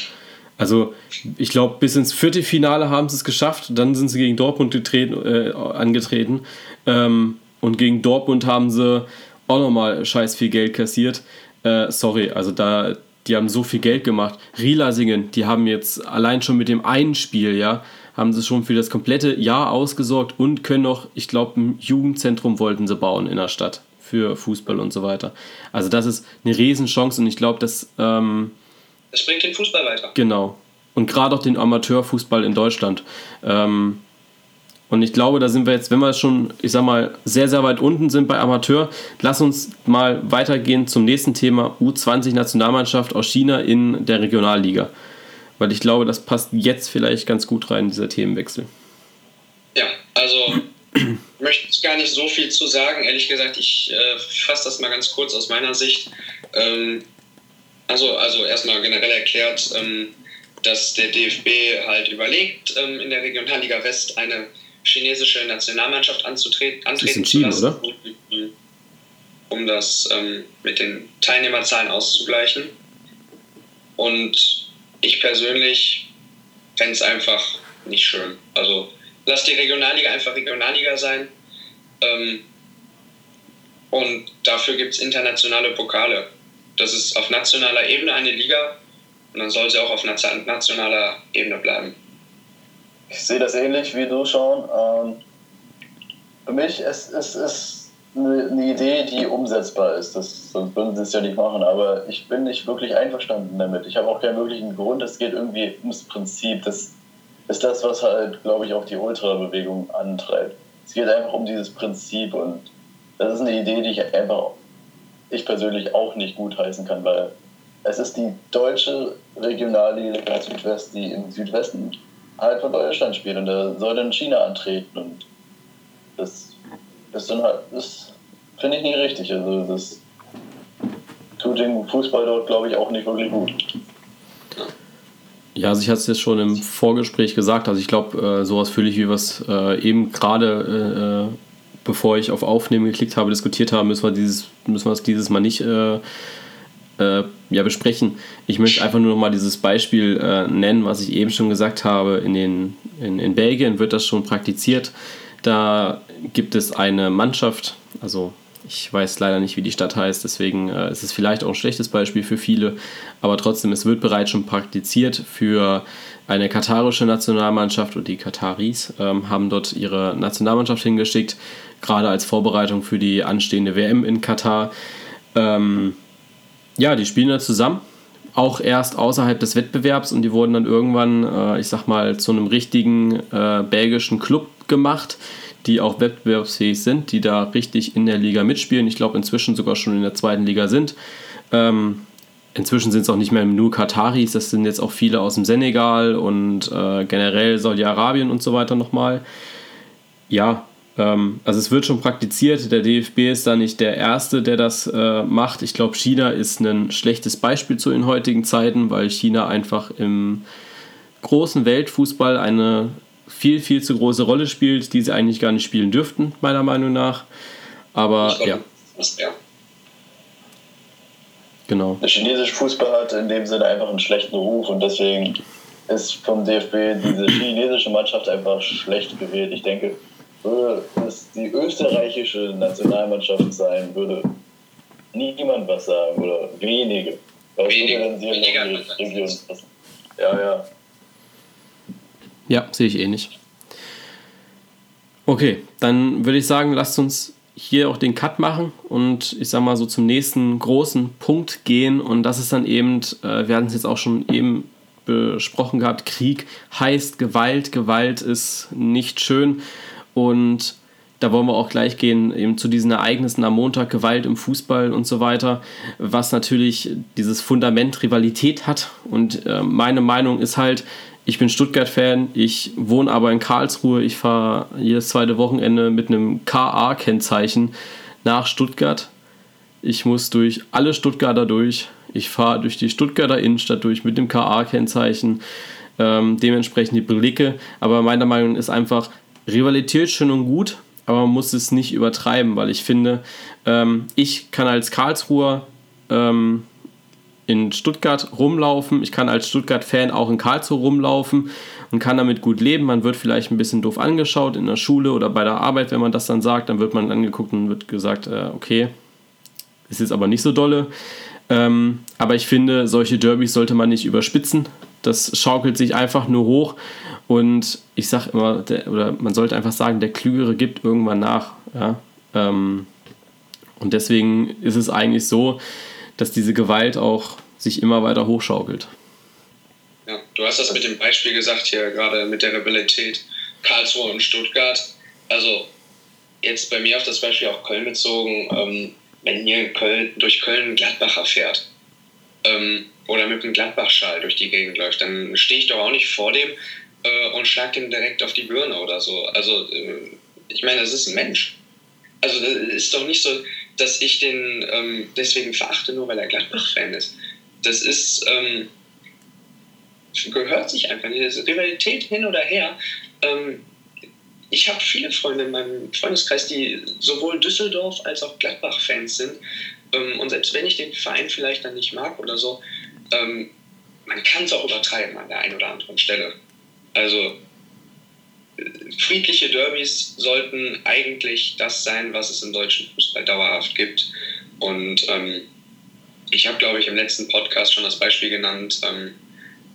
Also ich glaube, bis ins vierte Finale haben sie es geschafft, dann sind sie gegen Dortmund getreten, äh, angetreten ähm, und gegen Dortmund haben sie auch nochmal scheiß viel Geld kassiert. Äh, sorry, also da, die haben so viel Geld gemacht. Rielasingen, die haben jetzt allein schon mit dem einen Spiel, ja, haben sie schon für das komplette Jahr ausgesorgt und können noch, ich glaube, ein Jugendzentrum wollten sie bauen in der Stadt für Fußball und so weiter. Also das ist eine Riesenchance und ich glaube, dass... Ähm, das bringt den Fußball weiter. Genau. Und gerade auch den Amateurfußball in Deutschland. Ähm, und ich glaube, da sind wir jetzt, wenn wir schon, ich sag mal, sehr, sehr weit unten sind bei Amateur, lass uns mal weitergehen zum nächsten Thema U20-Nationalmannschaft aus China in der Regionalliga. Weil ich glaube, das passt jetzt vielleicht ganz gut rein, dieser Themenwechsel. Ja, also möchte ich gar nicht so viel zu sagen. Ehrlich gesagt, ich äh, fasse das mal ganz kurz aus meiner Sicht. Ähm, also, also erstmal generell erklärt, ähm, dass der DFB halt überlegt, ähm, in der Regionalliga West eine chinesische Nationalmannschaft anzutreten, antreten zu lassen, oder? um das ähm, mit den Teilnehmerzahlen auszugleichen. Und ich persönlich fände es einfach nicht schön. Also lass die Regionalliga einfach Regionalliga sein. Ähm, und dafür gibt es internationale Pokale. Das ist auf nationaler Ebene eine Liga und dann soll sie auch auf nationaler Ebene bleiben. Ich sehe das ähnlich wie du schon. Ähm, für mich ist es eine, Idee, die umsetzbar ist. Das, sonst würden sie es ja nicht machen. Aber ich bin nicht wirklich einverstanden damit. Ich habe auch keinen wirklichen Grund. Es geht irgendwie ums Prinzip. Das ist das, was halt, glaube ich, auch die Ultrabewegung antreibt. Es geht einfach um dieses Prinzip und das ist eine Idee, die ich einfach, ich persönlich auch nicht gut heißen kann, weil es ist die deutsche Regionalliga Südwest, die im Südwesten halt von Deutschland spielt und da soll dann China antreten und das ist das finde ich nicht richtig. Also das tut dem Fußball dort, glaube ich, auch nicht wirklich gut. Ja, also ich hatte es jetzt schon im Vorgespräch gesagt, also ich glaube, äh, sowas fühle ich, wie wir es äh, eben gerade, äh, bevor ich auf Aufnehmen geklickt habe, diskutiert haben, müssen wir, dieses, müssen wir es dieses Mal nicht äh, äh, ja, besprechen. Ich möchte einfach nur noch mal dieses Beispiel äh, nennen, was ich eben schon gesagt habe. In, den, in, in Belgien wird das schon praktiziert. Da gibt es eine Mannschaft, also ich weiß leider nicht, wie die Stadt heißt, deswegen äh, ist es vielleicht auch ein schlechtes Beispiel für viele, aber trotzdem, es wird bereits schon praktiziert für eine katarische Nationalmannschaft und die Kataris ähm, haben dort ihre Nationalmannschaft hingeschickt, gerade als Vorbereitung für die anstehende WM in Katar. Ähm, ja, die spielen da zusammen, auch erst außerhalb des Wettbewerbs und die wurden dann irgendwann, äh, ich sag mal, zu einem richtigen äh, belgischen Club gemacht, die auch wettbewerbsfähig sind, die da richtig in der Liga mitspielen. Ich glaube, inzwischen sogar schon in der zweiten Liga sind. Ähm, inzwischen sind es auch nicht mehr nur Kataris, das sind jetzt auch viele aus dem Senegal und äh, generell Saudi-Arabien und so weiter nochmal. Ja, ähm, also es wird schon praktiziert. Der DFB ist da nicht der Erste, der das äh, macht. Ich glaube, China ist ein schlechtes Beispiel zu den heutigen Zeiten, weil China einfach im großen Weltfußball eine viel, viel zu große Rolle spielt, die sie eigentlich gar nicht spielen dürften, meiner Meinung nach. Aber glaub, ja. ja. Genau. Der chinesische Fußball hat in dem Sinne einfach einen schlechten Ruf und deswegen ist vom DFB diese chinesische Mannschaft einfach schlecht gewählt. Ich denke, würde es die österreichische Nationalmannschaft sein, würde niemand was sagen oder wenige. Weil wenige, dann sie weniger Region passen. Ja, ja. Ja, sehe ich ähnlich. Okay, dann würde ich sagen, lasst uns hier auch den Cut machen und ich sag mal so zum nächsten großen Punkt gehen. Und das ist dann eben, äh, wir hatten es jetzt auch schon eben besprochen gehabt, Krieg heißt Gewalt. Gewalt ist nicht schön. Und da wollen wir auch gleich gehen, eben zu diesen Ereignissen am Montag, Gewalt im Fußball und so weiter, was natürlich dieses Fundament Rivalität hat. Und äh, meine Meinung ist halt, ich bin Stuttgart-Fan, ich wohne aber in Karlsruhe. Ich fahre jedes zweite Wochenende mit einem KA-Kennzeichen nach Stuttgart. Ich muss durch alle Stuttgarter durch. Ich fahre durch die Stuttgarter Innenstadt durch mit dem KA-Kennzeichen. Ähm, dementsprechend die Blicke. Aber meiner Meinung nach ist einfach Rivalität schön und gut, aber man muss es nicht übertreiben, weil ich finde, ähm, ich kann als Karlsruher ähm, in Stuttgart rumlaufen. Ich kann als Stuttgart-Fan auch in Karlsruhe rumlaufen und kann damit gut leben. Man wird vielleicht ein bisschen doof angeschaut in der Schule oder bei der Arbeit, wenn man das dann sagt. Dann wird man angeguckt und wird gesagt, äh, okay, ist jetzt aber nicht so dolle. Ähm, aber ich finde, solche Derbys sollte man nicht überspitzen. Das schaukelt sich einfach nur hoch. Und ich sage immer, der, oder man sollte einfach sagen, der Klügere gibt irgendwann nach. Ja? Ähm, und deswegen ist es eigentlich so, dass diese Gewalt auch sich immer weiter hochschaukelt. Ja, du hast das mit dem Beispiel gesagt hier gerade mit der Rivalität Karlsruhe und Stuttgart. Also jetzt bei mir auf das Beispiel auch Köln bezogen, ähm, wenn hier Köln, durch Köln ein Gladbacher fährt ähm, oder mit einem Gladbach-Schal durch die Gegend läuft, dann stehe ich doch auch nicht vor dem äh, und schlage ihm direkt auf die Birne oder so. Also äh, ich meine, das ist ein Mensch. Also das ist doch nicht so, dass ich den ähm, deswegen verachte, nur weil er Gladbach-Fan ist. Das ist, ähm, gehört sich einfach nicht. Das ist Rivalität hin oder her. Ähm, ich habe viele Freunde in meinem Freundeskreis, die sowohl Düsseldorf als auch Gladbach-Fans sind. Ähm, und selbst wenn ich den Verein vielleicht dann nicht mag oder so, ähm, man kann es auch übertreiben an der einen oder anderen Stelle. Also friedliche Derbys sollten eigentlich das sein, was es im deutschen Fußball dauerhaft gibt. Und ähm, ich habe, glaube ich, im letzten Podcast schon das Beispiel genannt, ähm,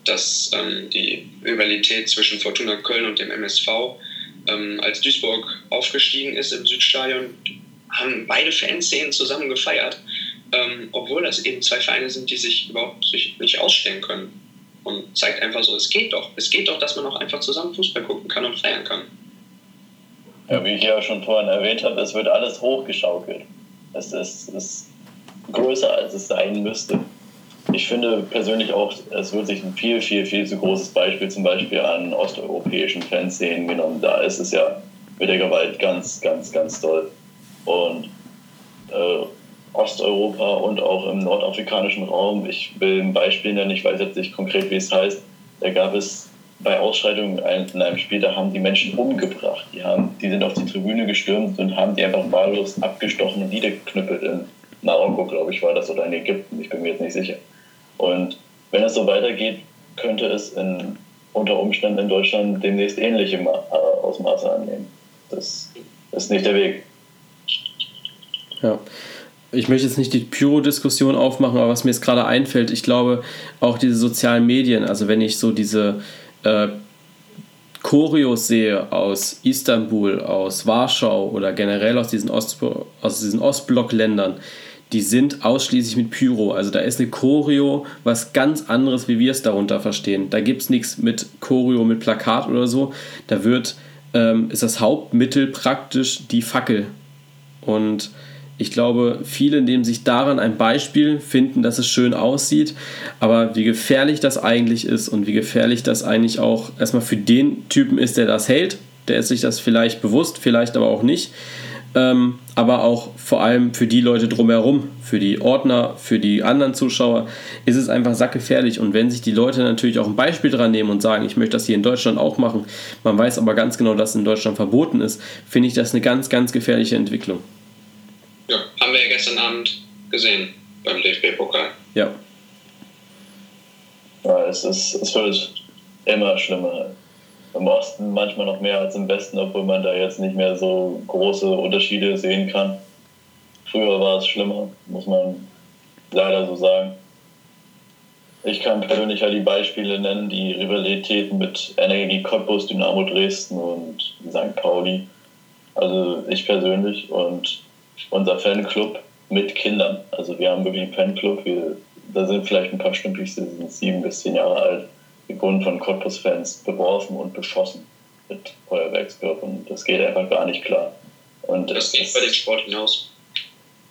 dass ähm, die Rivalität zwischen Fortuna Köln und dem MSV, ähm, als Duisburg aufgestiegen ist im Südstadion, haben beide Fanszenen zusammen gefeiert, ähm, obwohl das eben zwei Vereine sind, die sich überhaupt nicht ausstellen können und zeigt einfach so, es geht doch. Es geht doch, dass man auch einfach zusammen Fußball gucken kann und feiern kann. Ja, wie ich ja schon vorhin erwähnt habe, es wird alles hochgeschaukelt. Es ist, ist größer, als es sein müsste. Ich finde persönlich auch, es wird sich ein viel, viel, viel zu großes Beispiel zum Beispiel an osteuropäischen Fanszenen genommen. Da ist es ja mit der Gewalt ganz, ganz, ganz toll. Und äh, Osteuropa und auch im nordafrikanischen Raum. Ich will ein Beispiel nennen, ich weiß jetzt nicht konkret, wie es heißt. Da gab es bei Ausschreitungen in einem Spiel, da haben die Menschen umgebracht. Die, haben, die sind auf die Tribüne gestürmt und haben die einfach wahllos abgestochen und niedergeknüppelt. In Marokko, glaube ich, war das, oder in Ägypten, ich bin mir jetzt nicht sicher. Und wenn es so weitergeht, könnte es in, unter Umständen in Deutschland demnächst ähnliche äh, Ausmaße annehmen. Das ist nicht der Weg. Ja ich möchte jetzt nicht die Pyro-Diskussion aufmachen, aber was mir jetzt gerade einfällt, ich glaube auch diese sozialen Medien, also wenn ich so diese äh, Choreos sehe aus Istanbul, aus Warschau oder generell aus diesen, Ost, aus diesen Ostblock-Ländern, die sind ausschließlich mit Pyro. Also da ist eine Choreo was ganz anderes, wie wir es darunter verstehen. Da gibt es nichts mit Choreo, mit Plakat oder so. Da wird, ähm, ist das Hauptmittel praktisch die Fackel. Und ich glaube, viele nehmen sich daran ein Beispiel, finden, dass es schön aussieht, aber wie gefährlich das eigentlich ist und wie gefährlich das eigentlich auch erstmal für den Typen ist, der das hält, der ist sich das vielleicht bewusst, vielleicht aber auch nicht. Ähm, aber auch vor allem für die Leute drumherum, für die Ordner, für die anderen Zuschauer, ist es einfach sackgefährlich. Und wenn sich die Leute natürlich auch ein Beispiel dran nehmen und sagen, ich möchte das hier in Deutschland auch machen, man weiß aber ganz genau, dass es in Deutschland verboten ist, finde ich das eine ganz, ganz gefährliche Entwicklung. Ja, haben wir ja gestern Abend gesehen beim DFB-Pokal. Ja. Ja, es, ist, es wird immer schlimmer. Im Osten manchmal noch mehr als im Westen, obwohl man da jetzt nicht mehr so große Unterschiede sehen kann. Früher war es schlimmer, muss man leider so sagen. Ich kann persönlich halt die Beispiele nennen, die Rivalitäten mit Energie Cottbus, Dynamo Dresden und St. Pauli. Also ich persönlich und unser Fanclub mit Kindern. Also wir haben wirklich einen Fanclub, wir, da sind vielleicht ein paar Stümpis, die sind sieben bis zehn Jahre alt, die wurden von Cottbus-Fans beworfen und beschossen mit Feuerwerkskörpern. Das geht einfach gar nicht klar. Und das geht über den Sport hinaus.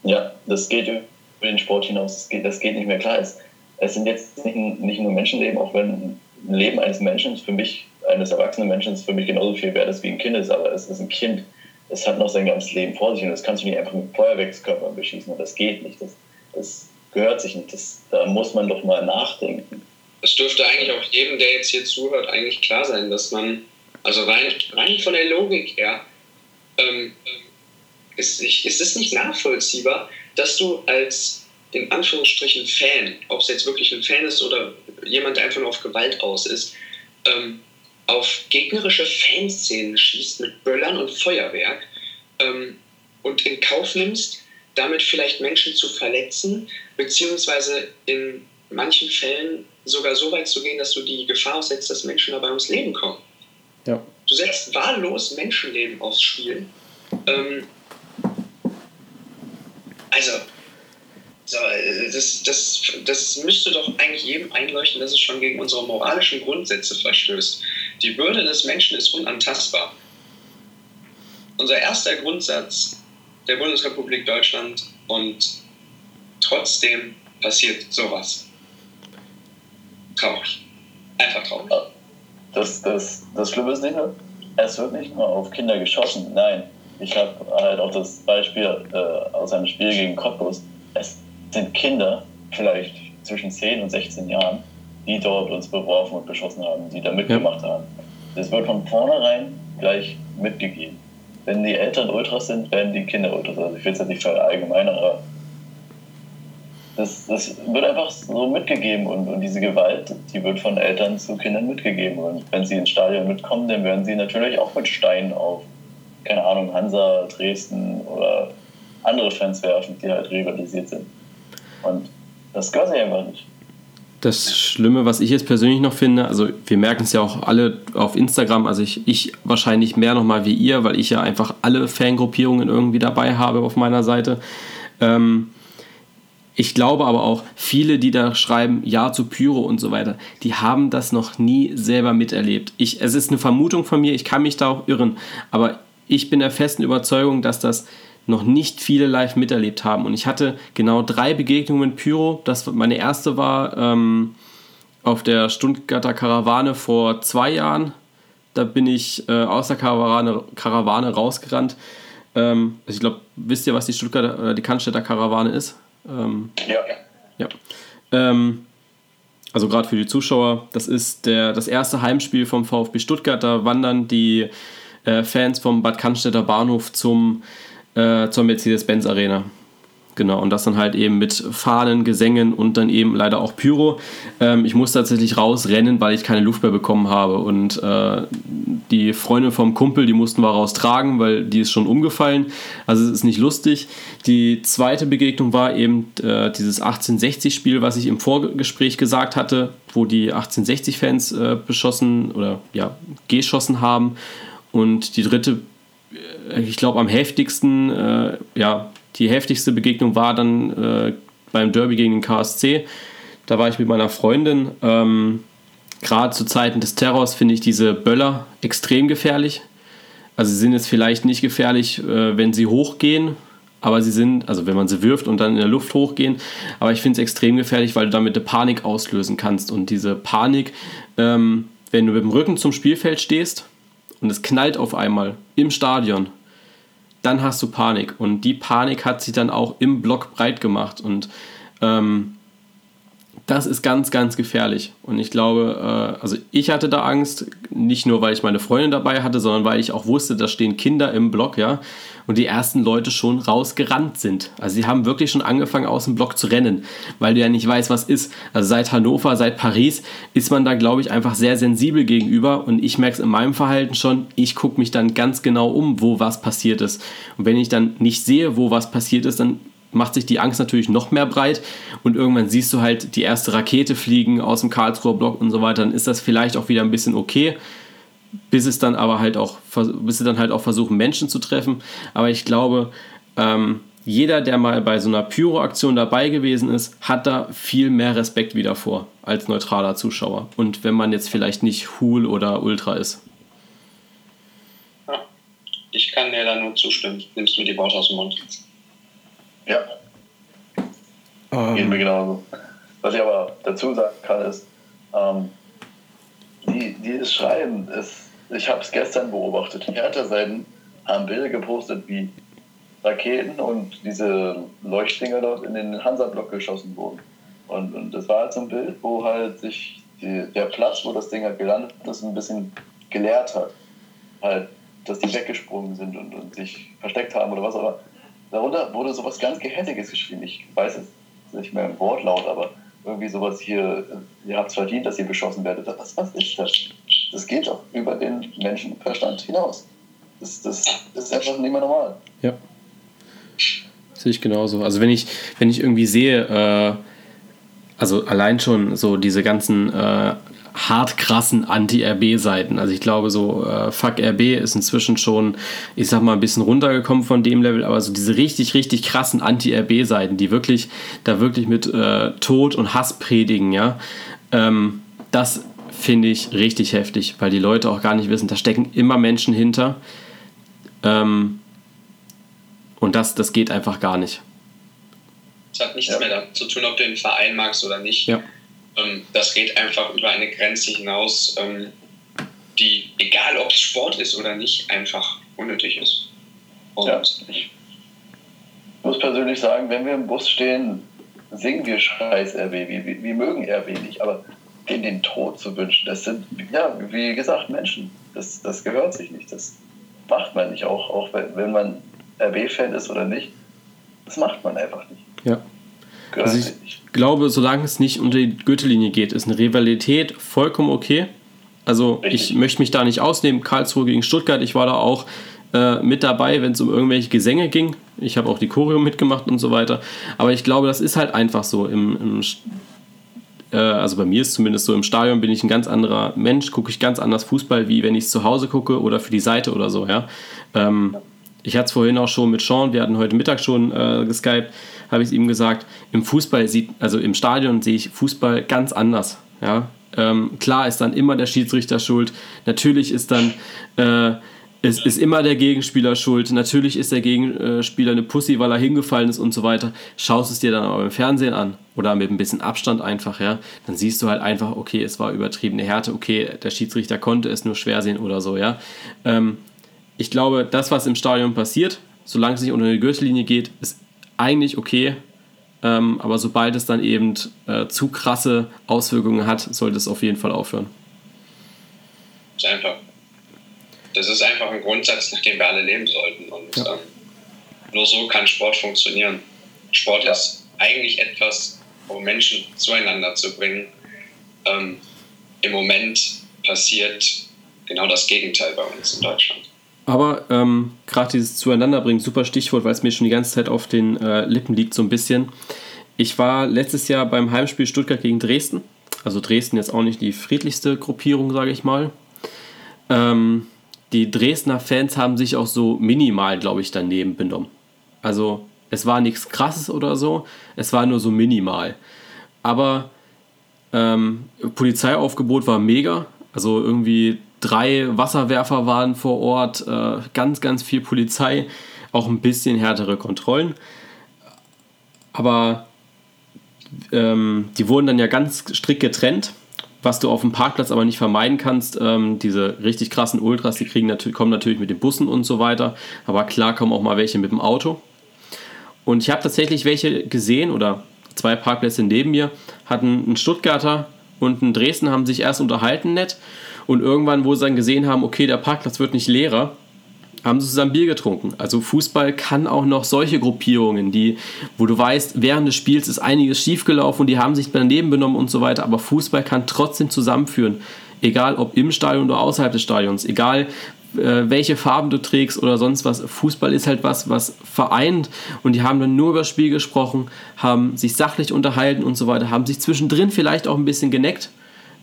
Ja, das geht über den Sport hinaus. Das geht, das geht nicht mehr klar. Es, es sind jetzt nicht, nicht nur Menschenleben, auch wenn ein Leben eines Menschen für mich, eines erwachsenen Menschen, für mich genauso viel wert ist wie ein Kind ist, aber es ist ein Kind. Es hat noch sein ganzes Leben vor sich und das kannst du nicht einfach mit Feuerwerkskörpern beschießen und das geht nicht. Das, das gehört sich nicht. Das, da muss man doch mal nachdenken. Es dürfte eigentlich auch jedem, der jetzt hier zuhört, eigentlich klar sein, dass man, also rein, rein von der Logik her, ähm, ist, ist es nicht nachvollziehbar, dass du als in Anführungsstrichen Fan, ob es jetzt wirklich ein Fan ist oder jemand, der einfach nur auf Gewalt aus ist, ähm, auf gegnerische Fanszenen schießt mit Böllern und Feuerwerk ähm, und in Kauf nimmst, damit vielleicht Menschen zu verletzen, beziehungsweise in manchen Fällen sogar so weit zu gehen, dass du die Gefahr aussetzt, dass Menschen dabei ums Leben kommen. Ja. Du setzt wahllos Menschenleben aufs Spiel. Ähm, also, so, das, das, das müsste doch eigentlich jedem einleuchten, dass es schon gegen unsere moralischen Grundsätze verstößt. Die Würde des Menschen ist unantastbar. Unser erster Grundsatz der Bundesrepublik Deutschland und trotzdem passiert sowas. Traurig. Einfach traurig. Das, das, das Schlimme ist nicht nur, es wird nicht nur auf Kinder geschossen. Nein, ich habe halt auch das Beispiel äh, aus einem Spiel gegen Cottbus. Es sind Kinder, vielleicht zwischen 10 und 16 Jahren, die dort uns beworfen und beschossen haben, die da mitgemacht ja. haben. Das wird von vornherein gleich mitgegeben. Wenn die Eltern Ultras sind, werden die Kinder Ultras. Also ich will es jetzt nicht verallgemeinern, aber das, das wird einfach so mitgegeben und, und diese Gewalt, die wird von Eltern zu Kindern mitgegeben. Und wenn sie ins Stadion mitkommen, dann werden sie natürlich auch mit Steinen auf, keine Ahnung, Hansa, Dresden oder andere Fans werfen, die halt rivalisiert sind. Und das gehört sich einfach nicht. Das Schlimme, was ich jetzt persönlich noch finde, also wir merken es ja auch alle auf Instagram, also ich, ich wahrscheinlich mehr nochmal wie ihr, weil ich ja einfach alle Fangruppierungen irgendwie dabei habe auf meiner Seite. Ähm, ich glaube aber auch, viele, die da schreiben Ja zu Pyro und so weiter, die haben das noch nie selber miterlebt. Ich, es ist eine Vermutung von mir, ich kann mich da auch irren, aber ich bin der festen Überzeugung, dass das noch nicht viele live miterlebt haben. Und ich hatte genau drei Begegnungen mit Pyro. Das meine erste war ähm, auf der Stuttgarter Karawane vor zwei Jahren. Da bin ich äh, aus der Karawane, Karawane rausgerannt. Ähm, also ich glaube, wisst ihr, was die Stuttgarter oder die Cannstätter Karawane ist? Ähm, ja. ja. Ähm, also gerade für die Zuschauer, das ist der, das erste Heimspiel vom VfB Stuttgart. Da wandern die äh, Fans vom Bad Cannstätter Bahnhof zum äh, zur Mercedes-Benz Arena. Genau, und das dann halt eben mit Fahnen, Gesängen und dann eben leider auch Pyro. Ähm, ich muss tatsächlich rausrennen, weil ich keine Luft mehr bekommen habe. Und äh, die Freundin vom Kumpel, die mussten wir raustragen, weil die ist schon umgefallen. Also es ist nicht lustig. Die zweite Begegnung war eben äh, dieses 1860-Spiel, was ich im Vorgespräch gesagt hatte, wo die 1860-Fans äh, beschossen oder ja, geschossen haben. Und die dritte ich glaube, am heftigsten, äh, ja, die heftigste Begegnung war dann äh, beim Derby gegen den KSC. Da war ich mit meiner Freundin. Ähm, Gerade zu Zeiten des Terrors finde ich diese Böller extrem gefährlich. Also sie sind jetzt vielleicht nicht gefährlich, äh, wenn sie hochgehen, aber sie sind, also wenn man sie wirft und dann in der Luft hochgehen, aber ich finde es extrem gefährlich, weil du damit eine Panik auslösen kannst. Und diese Panik, ähm, wenn du mit dem Rücken zum Spielfeld stehst und es knallt auf einmal im Stadion, dann hast du Panik. Und die Panik hat sich dann auch im Block breit gemacht. Und ähm, das ist ganz, ganz gefährlich. Und ich glaube, äh, also ich hatte da Angst, nicht nur, weil ich meine Freundin dabei hatte, sondern weil ich auch wusste, da stehen Kinder im Block, ja, und die ersten Leute schon rausgerannt sind. Also sie haben wirklich schon angefangen, aus dem Block zu rennen, weil du ja nicht weißt, was ist. Also seit Hannover, seit Paris ist man da, glaube ich, einfach sehr sensibel gegenüber. Und ich merke es in meinem Verhalten schon, ich gucke mich dann ganz genau um, wo was passiert ist. Und wenn ich dann nicht sehe, wo was passiert ist, dann macht sich die Angst natürlich noch mehr breit und irgendwann siehst du halt die erste Rakete fliegen aus dem Karlsruher Block und so weiter, dann ist das vielleicht auch wieder ein bisschen okay, bis es dann aber halt auch, bis sie dann halt auch versuchen, Menschen zu treffen. Aber ich glaube, ähm, jeder, der mal bei so einer Pyro-Aktion dabei gewesen ist, hat da viel mehr Respekt wieder vor als neutraler Zuschauer. Und wenn man jetzt vielleicht nicht Hul oder Ultra ist. Ich kann dir da nur zustimmen. Nimmst mir die Worte aus dem Mund. Ja. Ähm. Geht mir genauso. Was ich aber dazu sagen kann, ist, ähm, die, dieses Schreiben ist, ich habe es gestern beobachtet. Hertha-Seiten haben Bilder gepostet, wie Raketen und diese Leuchtdinger dort in den Hansa-Block geschossen wurden. Und, und das war halt so ein Bild, wo halt sich die, der Platz, wo das Ding halt gelandet ist, ein bisschen geleert hat. Halt, dass die weggesprungen sind und, und sich versteckt haben oder was, aber darunter wurde sowas ganz Gehässiges geschrieben. Ich weiß es nicht mehr im Wortlaut, aber irgendwie sowas hier, ihr habt es verdient, dass ihr beschossen werdet. Was, was ist das? Das geht doch über den Menschenverstand hinaus. Das, das ist einfach nicht mehr normal. Ja. Sehe ich genauso. Also wenn ich, wenn ich irgendwie sehe, äh, also allein schon so diese ganzen äh, hart krassen Anti-RB-Seiten. Also ich glaube, so äh, Fuck RB ist inzwischen schon, ich sag mal, ein bisschen runtergekommen von dem Level, aber so diese richtig, richtig krassen Anti-RB-Seiten, die wirklich da wirklich mit äh, Tod und Hass predigen, ja, ähm, das finde ich richtig heftig, weil die Leute auch gar nicht wissen, da stecken immer Menschen hinter. Ähm, und das, das geht einfach gar nicht. Es hat nichts Ja. mehr damit zu tun, ob du den Verein magst oder nicht. Ja. Ähm, das geht einfach über eine Grenze hinaus, ähm, die, egal ob es Sport ist oder nicht, einfach unnötig ist. Und Ja. Ich muss persönlich sagen, wenn wir im Bus stehen, singen wir Scheiß RB. Wir, wir, wir mögen RB nicht, aber denen den Tod zu wünschen, das sind, ja, wie gesagt, Menschen. Das, das gehört sich nicht. Das macht man nicht, auch, auch wenn, wenn man RB-Fan ist oder nicht. Das macht man einfach nicht. Ja. Gehört Also sich nicht. ich glaube, solange es nicht unter die Gürtellinie geht, ist eine Rivalität vollkommen okay. Also Richtig. ich möchte mich da nicht ausnehmen. Karlsruhe gegen Stuttgart, ich war da auch äh, mit dabei, wenn es um irgendwelche Gesänge ging. Ich habe auch die Choreo mitgemacht und so weiter. Aber ich glaube, das ist halt einfach so. Im, im, äh, also bei mir ist zumindest so, im Stadion bin ich ein ganz anderer Mensch, gucke ich ganz anders Fußball, wie wenn ich es zu Hause gucke oder für die Seite oder so. Ja? Ähm, ich hatte es vorhin auch schon mit Sean, wir hatten heute Mittag schon äh, geskypt, habe ich es ihm gesagt, im Fußball sieht, also im Stadion sehe ich Fußball ganz anders. Ja? Ähm, klar ist dann immer der Schiedsrichter schuld, natürlich ist dann äh, ist, ist immer der Gegenspieler schuld, natürlich ist der Gegenspieler eine Pussy, weil er hingefallen ist und so weiter. Schaust es dir dann aber im Fernsehen an oder mit ein bisschen Abstand einfach, ja, dann siehst du halt einfach, okay, es war übertriebene Härte, okay, der Schiedsrichter konnte es nur schwer sehen oder so, ja. Ähm, ich glaube, das, was im Stadion passiert, solange es nicht unter die Gürtellinie geht, ist eigentlich okay. Ähm, aber sobald es dann eben äh, zu krasse Auswirkungen hat, sollte es auf jeden Fall aufhören. ist einfach, das ist einfach ein Grundsatz, nach dem wir alle leben sollten. Und Ja. ähm, nur so kann Sport funktionieren. Sport ist eigentlich etwas, um Menschen zueinander zu bringen. Ähm, Im Moment passiert genau das Gegenteil bei uns in Deutschland. Aber ähm, gerade dieses Zueinanderbringen, super Stichwort, weil es mir schon die ganze Zeit auf den äh, Lippen liegt, so ein bisschen. Ich war letztes Jahr beim Heimspiel Stuttgart gegen Dresden. Also Dresden jetzt auch nicht die friedlichste Gruppierung, sage ich mal. Ähm, die Dresdner Fans haben sich auch so minimal, glaube ich, daneben benommen. Also es war nichts Krasses oder so, es war nur so minimal. Aber ähm, Polizeiaufgebot war mega. Also irgendwie drei Wasserwerfer waren vor Ort, äh, ganz, ganz viel Polizei, auch ein bisschen härtere Kontrollen. Aber ähm, die wurden dann ja ganz strikt getrennt, was du auf dem Parkplatz aber nicht vermeiden kannst. Ähm, diese richtig krassen Ultras, die kriegen natürlich, kommen natürlich mit den Bussen und so weiter. Aber klar kommen auch mal welche mit dem Auto. Und ich habe tatsächlich welche gesehen oder zwei Parkplätze neben mir hatten ein Stuttgarter und ein Dresden haben sich erst unterhalten nett und irgendwann, wo sie dann gesehen haben, okay, der Parkplatz wird nicht leerer, haben sie zusammen Bier getrunken. Also Fußball kann auch noch solche Gruppierungen, die, wo du weißt, während des Spiels ist einiges schiefgelaufen und die haben sich daneben benommen und so weiter, aber Fußball kann trotzdem zusammenführen. Egal ob im Stadion oder außerhalb des Stadions, egal äh, welche Farben du trägst oder sonst was. Fußball ist halt was, was vereint und die haben dann nur über das Spiel gesprochen, haben sich sachlich unterhalten und so weiter, haben sich zwischendrin vielleicht auch ein bisschen geneckt,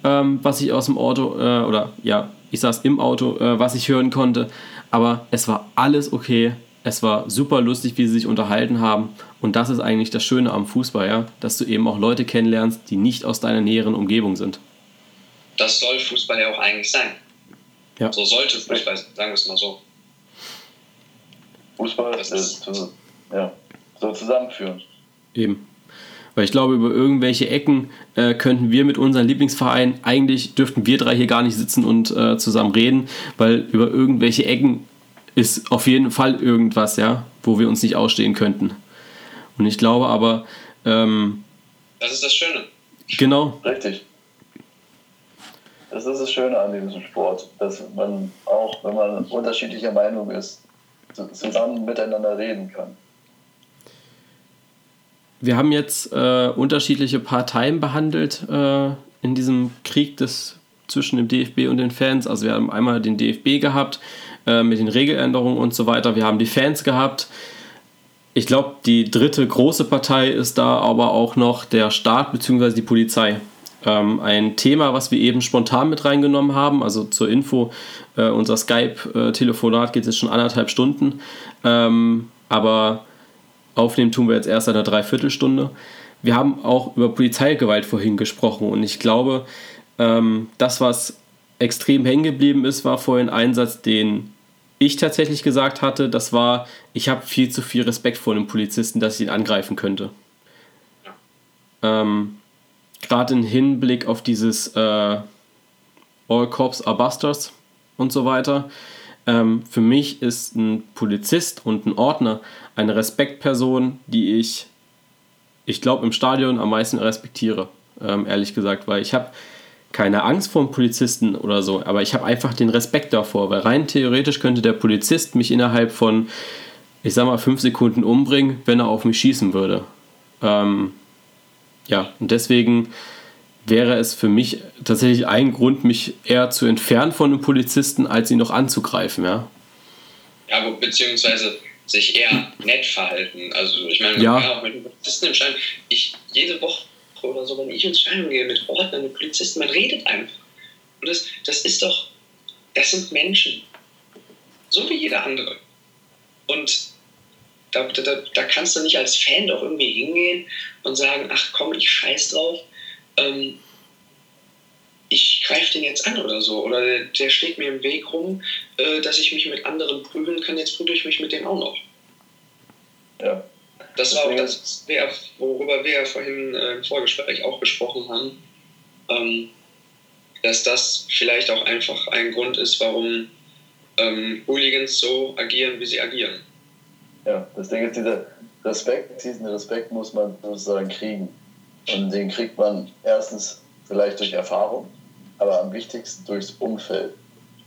ähm, was ich aus dem Auto, äh, oder ja, ich saß im Auto, äh, was ich hören konnte, aber es war alles okay. Es war super lustig, wie sie sich unterhalten haben. Und das ist eigentlich das Schöne am Fußball, ja, dass du eben auch Leute kennenlernst, die nicht aus deiner näheren Umgebung sind. Das soll Fußball ja auch eigentlich sein. Ja. So sollte Fußball, sagen wir es mal so. Fußball das ist, ist ja, so zusammenführen. Eben. Weil ich glaube, über irgendwelche Ecken äh, könnten wir mit unserem Lieblingsverein, eigentlich dürften wir drei hier gar nicht sitzen und äh, zusammen reden, weil über irgendwelche Ecken ist auf jeden Fall irgendwas, ja, wo wir uns nicht ausstehen könnten. Und ich glaube aber. Ähm, das ist das Schöne. Genau. Richtig. Das ist das Schöne an diesem Sport, dass man auch, wenn man unterschiedlicher Meinung ist, zusammen miteinander reden kann wir haben jetzt äh, unterschiedliche Parteien behandelt äh, in diesem Krieg des, zwischen dem DFB und den Fans. Also wir haben einmal den DFB gehabt äh, mit den Regeländerungen und so weiter. Wir haben die Fans gehabt. Ich glaube, die dritte große Partei ist da aber auch noch der Staat bzw. die Polizei. Ähm, ein Thema, was wir eben spontan mit reingenommen haben. Also zur Info, äh, unser Skype-Telefonat geht jetzt schon anderthalb Stunden. Ähm, aber Aufnehmen tun wir jetzt erst eine Dreiviertelstunde. Wir haben auch über Polizeigewalt vorhin gesprochen und ich glaube, ähm, das, was extrem hängen geblieben ist, war vorhin ein Satz, den ich tatsächlich gesagt hatte. Das war, ich habe viel zu viel Respekt vor einem Polizisten, dass ich ihn angreifen könnte. Ähm, Gerade im Hinblick auf dieses äh, All Cops are Busters und so weiter. Ähm, für mich ist ein Polizist und ein Ordner eine Respektperson, die ich, ich glaube, im Stadion am meisten respektiere, ähm, ehrlich gesagt, weil ich habe keine Angst vor einem Polizisten oder so, aber ich habe einfach den Respekt davor, weil rein theoretisch könnte der Polizist mich innerhalb von, ich sag mal, fünf Sekunden umbringen, wenn er auf mich schießen würde. Ähm, ja, und deswegen wäre es für mich tatsächlich ein Grund, mich eher zu entfernen von einem Polizisten, als ihn noch anzugreifen, ja. Ja, beziehungsweise sich eher nett verhalten. Also ich meine, man ja. kann auch mit Polizisten entscheiden. Ich jede Woche oder so, wenn ich ins Stadion gehe mit Ordnern, mit Polizisten, man redet einfach. Und das, das ist doch, das sind Menschen. So wie jeder andere. Und da, da, da kannst du nicht als Fan doch irgendwie hingehen und sagen, ach komm, ich scheiß drauf ähm, ich greife den jetzt an oder so. Oder der, der steht mir im Weg rum, äh, dass ich mich mit anderen prügeln kann, jetzt prügel ich mich mit dem auch noch. Ja. Das war auch das, worüber wir ja vorhin äh, im Vorgespräch auch gesprochen haben, ähm, dass das vielleicht auch einfach ein Grund ist, warum ähm, Hooligans so agieren, wie sie agieren. Ja, das Ding ist, dieser Respekt, diesen Respekt muss man sozusagen kriegen. Und den kriegt man erstens vielleicht durch Erfahrung, aber am wichtigsten durchs Umfeld.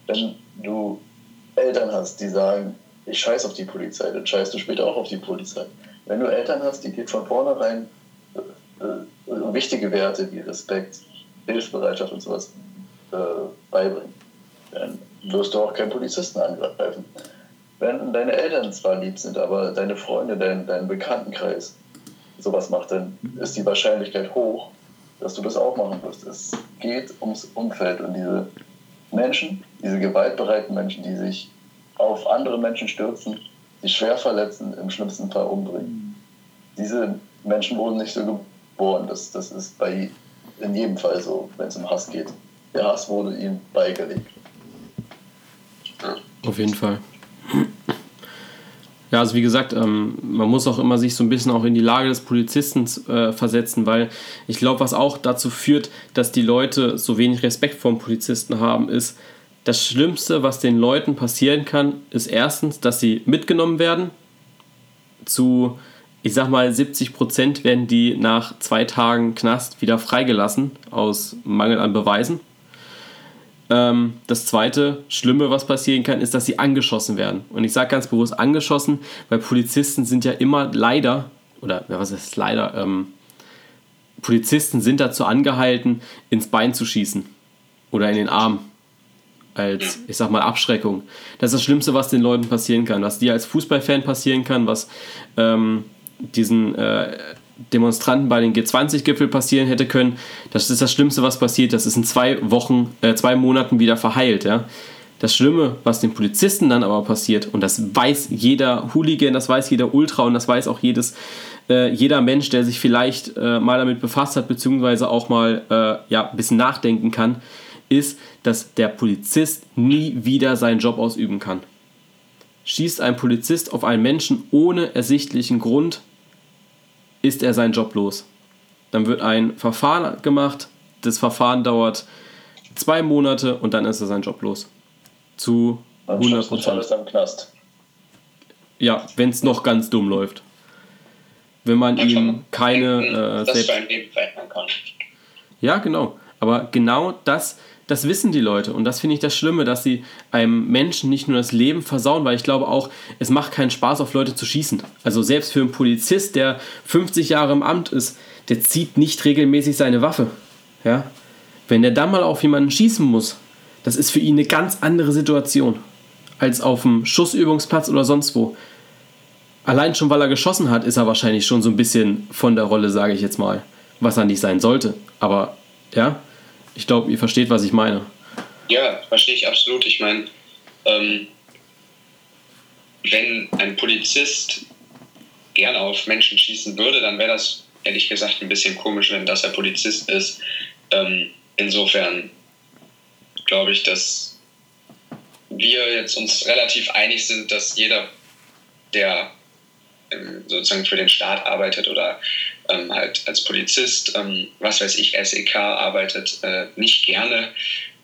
Wenn du Eltern hast, die sagen, ich scheiß auf die Polizei, dann scheißt du später auch auf die Polizei. Wenn du Eltern hast, die dir von vornherein äh, äh, wichtige Werte wie Respekt, Hilfsbereitschaft und sowas äh, beibringen, dann wirst du auch keinen Polizisten angreifen. Wenn deine Eltern zwar lieb sind, aber deine Freunde, dein, dein Bekanntenkreis sowas macht, dann ist die Wahrscheinlichkeit hoch, dass du das auch machen wirst. Es geht ums Umfeld und diese Menschen, diese gewaltbereiten Menschen, die sich auf andere Menschen stürzen, die schwer verletzen, im schlimmsten Fall umbringen. Diese Menschen wurden nicht so geboren. Das, das ist bei in jedem Fall so, wenn es um Hass geht. Der Hass wurde ihnen beigelegt. Auf jeden Fall. Ja, also wie gesagt, ähm, man muss auch immer sich so ein bisschen auch in die Lage des Polizisten äh, versetzen, weil ich glaube, was auch dazu führt, dass die Leute so wenig Respekt vor dem Polizisten haben, ist, das Schlimmste, was den Leuten passieren kann, ist erstens, dass sie mitgenommen werden. Zu, ich sag mal, 70 Prozent werden die nach zwei Tagen Knast wieder freigelassen, aus Mangel an Beweisen. Ähm, das zweite Schlimme, was passieren kann, ist, dass sie angeschossen werden. Und ich sage ganz bewusst angeschossen, weil Polizisten sind ja immer leider, oder was ist leider, ähm, Polizisten sind dazu angehalten, ins Bein zu schießen oder in den Arm. Als, ich sag mal, Abschreckung. Das ist das Schlimmste, was den Leuten passieren kann. Was dir als Fußballfan passieren kann, was ähm, diesen äh, Demonstranten bei den G20-Gipfel passieren hätte können. Das ist das Schlimmste, was passiert. Das ist in zwei Wochen, äh, zwei Monaten wieder verheilt. Ja? Das Schlimme, was den Polizisten dann aber passiert, und das weiß jeder Hooligan, das weiß jeder Ultra und das weiß auch jedes, äh, jeder Mensch, der sich vielleicht äh, mal damit befasst hat, beziehungsweise auch mal äh, ja, ein bisschen nachdenken kann, ist, dass der Polizist nie wieder seinen Job ausüben kann. Schießt ein Polizist auf einen Menschen ohne ersichtlichen Grund, ist er seinen Job los. Dann wird ein Verfahren gemacht, das Verfahren dauert zwei Monate und dann ist er seinen Job los zu 100 Prozent. Ja, wenn es noch ganz dumm läuft. Wenn man ihm keine. Äh, dass selbst Leben verändern kann. Ja, genau. Aber genau das, das wissen die Leute. Und das finde ich das Schlimme, dass sie einem Menschen nicht nur das Leben versauen, weil ich glaube auch, es macht keinen Spaß, auf Leute zu schießen. Also selbst für einen Polizist, der 50 Jahre im Amt ist, der zieht nicht regelmäßig seine Waffe. Ja? Wenn der dann mal auf jemanden schießen muss, das ist für ihn eine ganz andere Situation als auf dem Schussübungsplatz oder sonst wo. Allein schon, weil er geschossen hat, ist er wahrscheinlich schon so ein bisschen von der Rolle, sage ich jetzt mal, was er nicht sein sollte. Aber ja, ich glaube, ihr versteht, was ich meine. Ja, verstehe ich absolut. Ich meine, ähm, wenn ein Polizist gerne auf Menschen schießen würde, dann wäre das ehrlich gesagt ein bisschen komisch, wenn das ein Polizist ist. Ähm, insofern glaube ich, dass wir jetzt uns relativ einig sind, dass jeder, der ähm, sozusagen für den Staat arbeitet oder ähm, halt als Polizist, ähm, was weiß ich, SEK arbeitet, äh, nicht gerne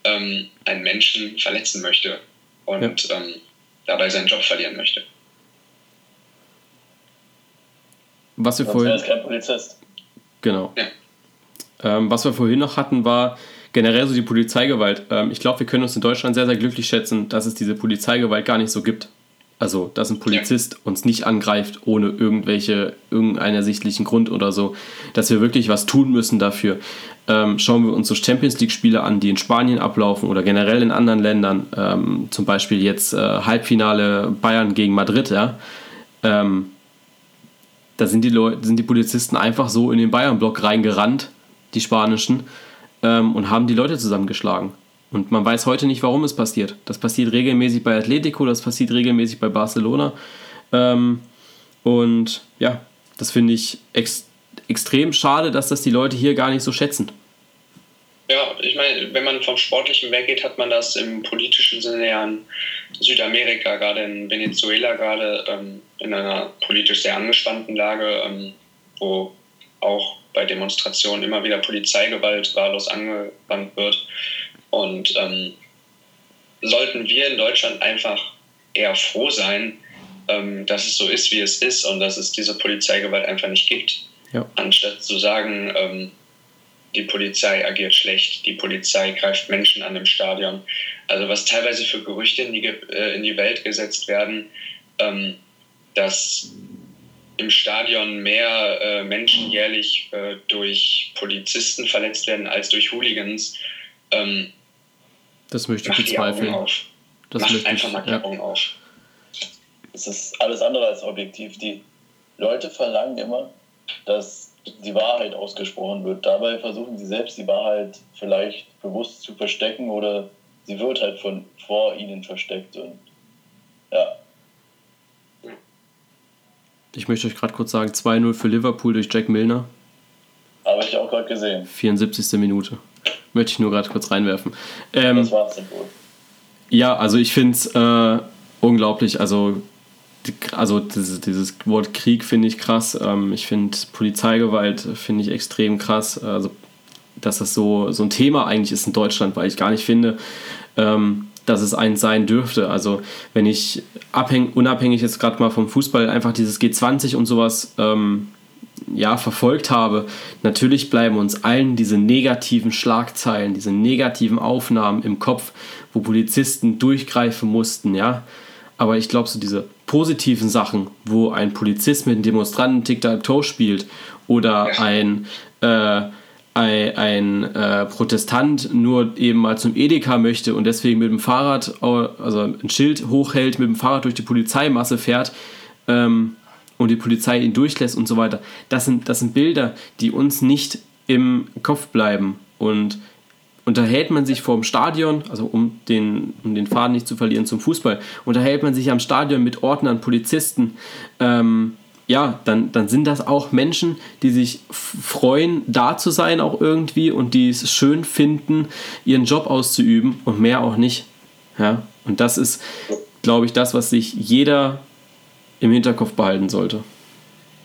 ähm, einen Menschen verletzen möchte und ja. Ähm, dabei seinen Job verlieren möchte. Was wir vorhin. Ist kein Polizist. Genau. Ja. Ähm, was wir vorhin noch hatten, war generell so die Polizeigewalt. Ich glaube, wir können uns in Deutschland sehr, sehr glücklich schätzen, dass es diese Polizeigewalt gar nicht so gibt. Also, dass ein Polizist ja. uns nicht angreift ohne irgendwelche, irgendeinen ersichtlichen Grund oder so. Dass wir wirklich was tun müssen dafür. Ähm, schauen wir uns so Champions League-Spiele an, die in Spanien ablaufen oder generell in anderen Ländern. Ähm, zum Beispiel jetzt äh, Halbfinale Bayern gegen Madrid, ja. Ähm, da sind die, Leute, sind die Polizisten einfach so in den Bayern-Block reingerannt, die spanischen ähm, und haben die Leute zusammengeschlagen. Und man weiß heute nicht, warum es passiert. Das passiert regelmäßig bei Atletico, das passiert regelmäßig bei Barcelona. Ähm, und ja, das finde ich ex extrem schade, dass das die Leute hier gar nicht so schätzen. Ja, ich meine, wenn man vom Sportlichen weggeht, hat man das im politischen Sinne ja in Südamerika, gerade in Venezuela, gerade ähm, in einer politisch sehr angespannten Lage, ähm, wo auch bei Demonstrationen immer wieder Polizeigewalt wahllos angewandt wird. Und ähm, sollten wir in Deutschland einfach eher froh sein, ähm, dass es so ist, wie es ist und dass es diese Polizeigewalt einfach nicht gibt, ja. anstatt zu sagen, ähm, die Polizei agiert schlecht, die Polizei greift Menschen an im Stadion. Also was teilweise für Gerüchte in die, äh, in die Welt gesetzt werden, ähm, dass im Stadion mehr äh, Menschen jährlich äh, durch Polizisten verletzt werden als durch Hooligans. Ähm, das möchte ich bezweifeln. Das Macht möchte einfach ich, mal die ja. Augen auf. Es ist alles andere als objektiv. Die Leute verlangen immer, dass die Wahrheit ausgesprochen wird. Dabei versuchen sie selbst die Wahrheit vielleicht bewusst zu verstecken oder sie wird halt von vor ihnen versteckt. Und ja, ich möchte euch gerade kurz sagen, 2-0 für Liverpool durch Jack Milner. Habe ich auch gerade gesehen. 74. Minute. Möchte ich nur gerade kurz reinwerfen. Ähm, das dann wohl. Ja, also ich finde es äh, unglaublich. Also, also dieses, dieses Wort Krieg finde ich krass. Ähm, ich finde Polizeigewalt finde ich extrem krass. Also, dass das so, so ein Thema eigentlich ist in Deutschland, weil ich gar nicht finde, ähm, dass es eins sein dürfte. Also wenn ich abhäng, unabhängig jetzt gerade mal vom Fußball einfach dieses G20 und sowas ähm, ja, verfolgt habe, natürlich bleiben uns allen diese negativen Schlagzeilen, diese negativen Aufnahmen im Kopf, wo Polizisten durchgreifen mussten, ja. Aber ich glaube, so diese positiven Sachen, wo ein Polizist mit einem Demonstranten Tic-Tac-Toe spielt oder ein äh, ein, ein äh, Protestant nur eben mal zum Edeka möchte und deswegen mit dem Fahrrad, also ein Schild hochhält, mit dem Fahrrad durch die Polizeimasse fährt ähm, und die Polizei ihn durchlässt und so weiter. Das sind, das sind Bilder, die uns nicht im Kopf bleiben. Und unterhält man sich vor dem Stadion, also um den, um den Faden nicht zu verlieren zum Fußball, unterhält man sich am Stadion mit Ordnern, Polizisten, ähm, ja, dann, dann sind das auch Menschen, die sich freuen, da zu sein auch irgendwie und die es schön finden, ihren Job auszuüben und mehr auch nicht. Ja, und das ist, glaube ich, das, was sich jeder im Hinterkopf behalten sollte.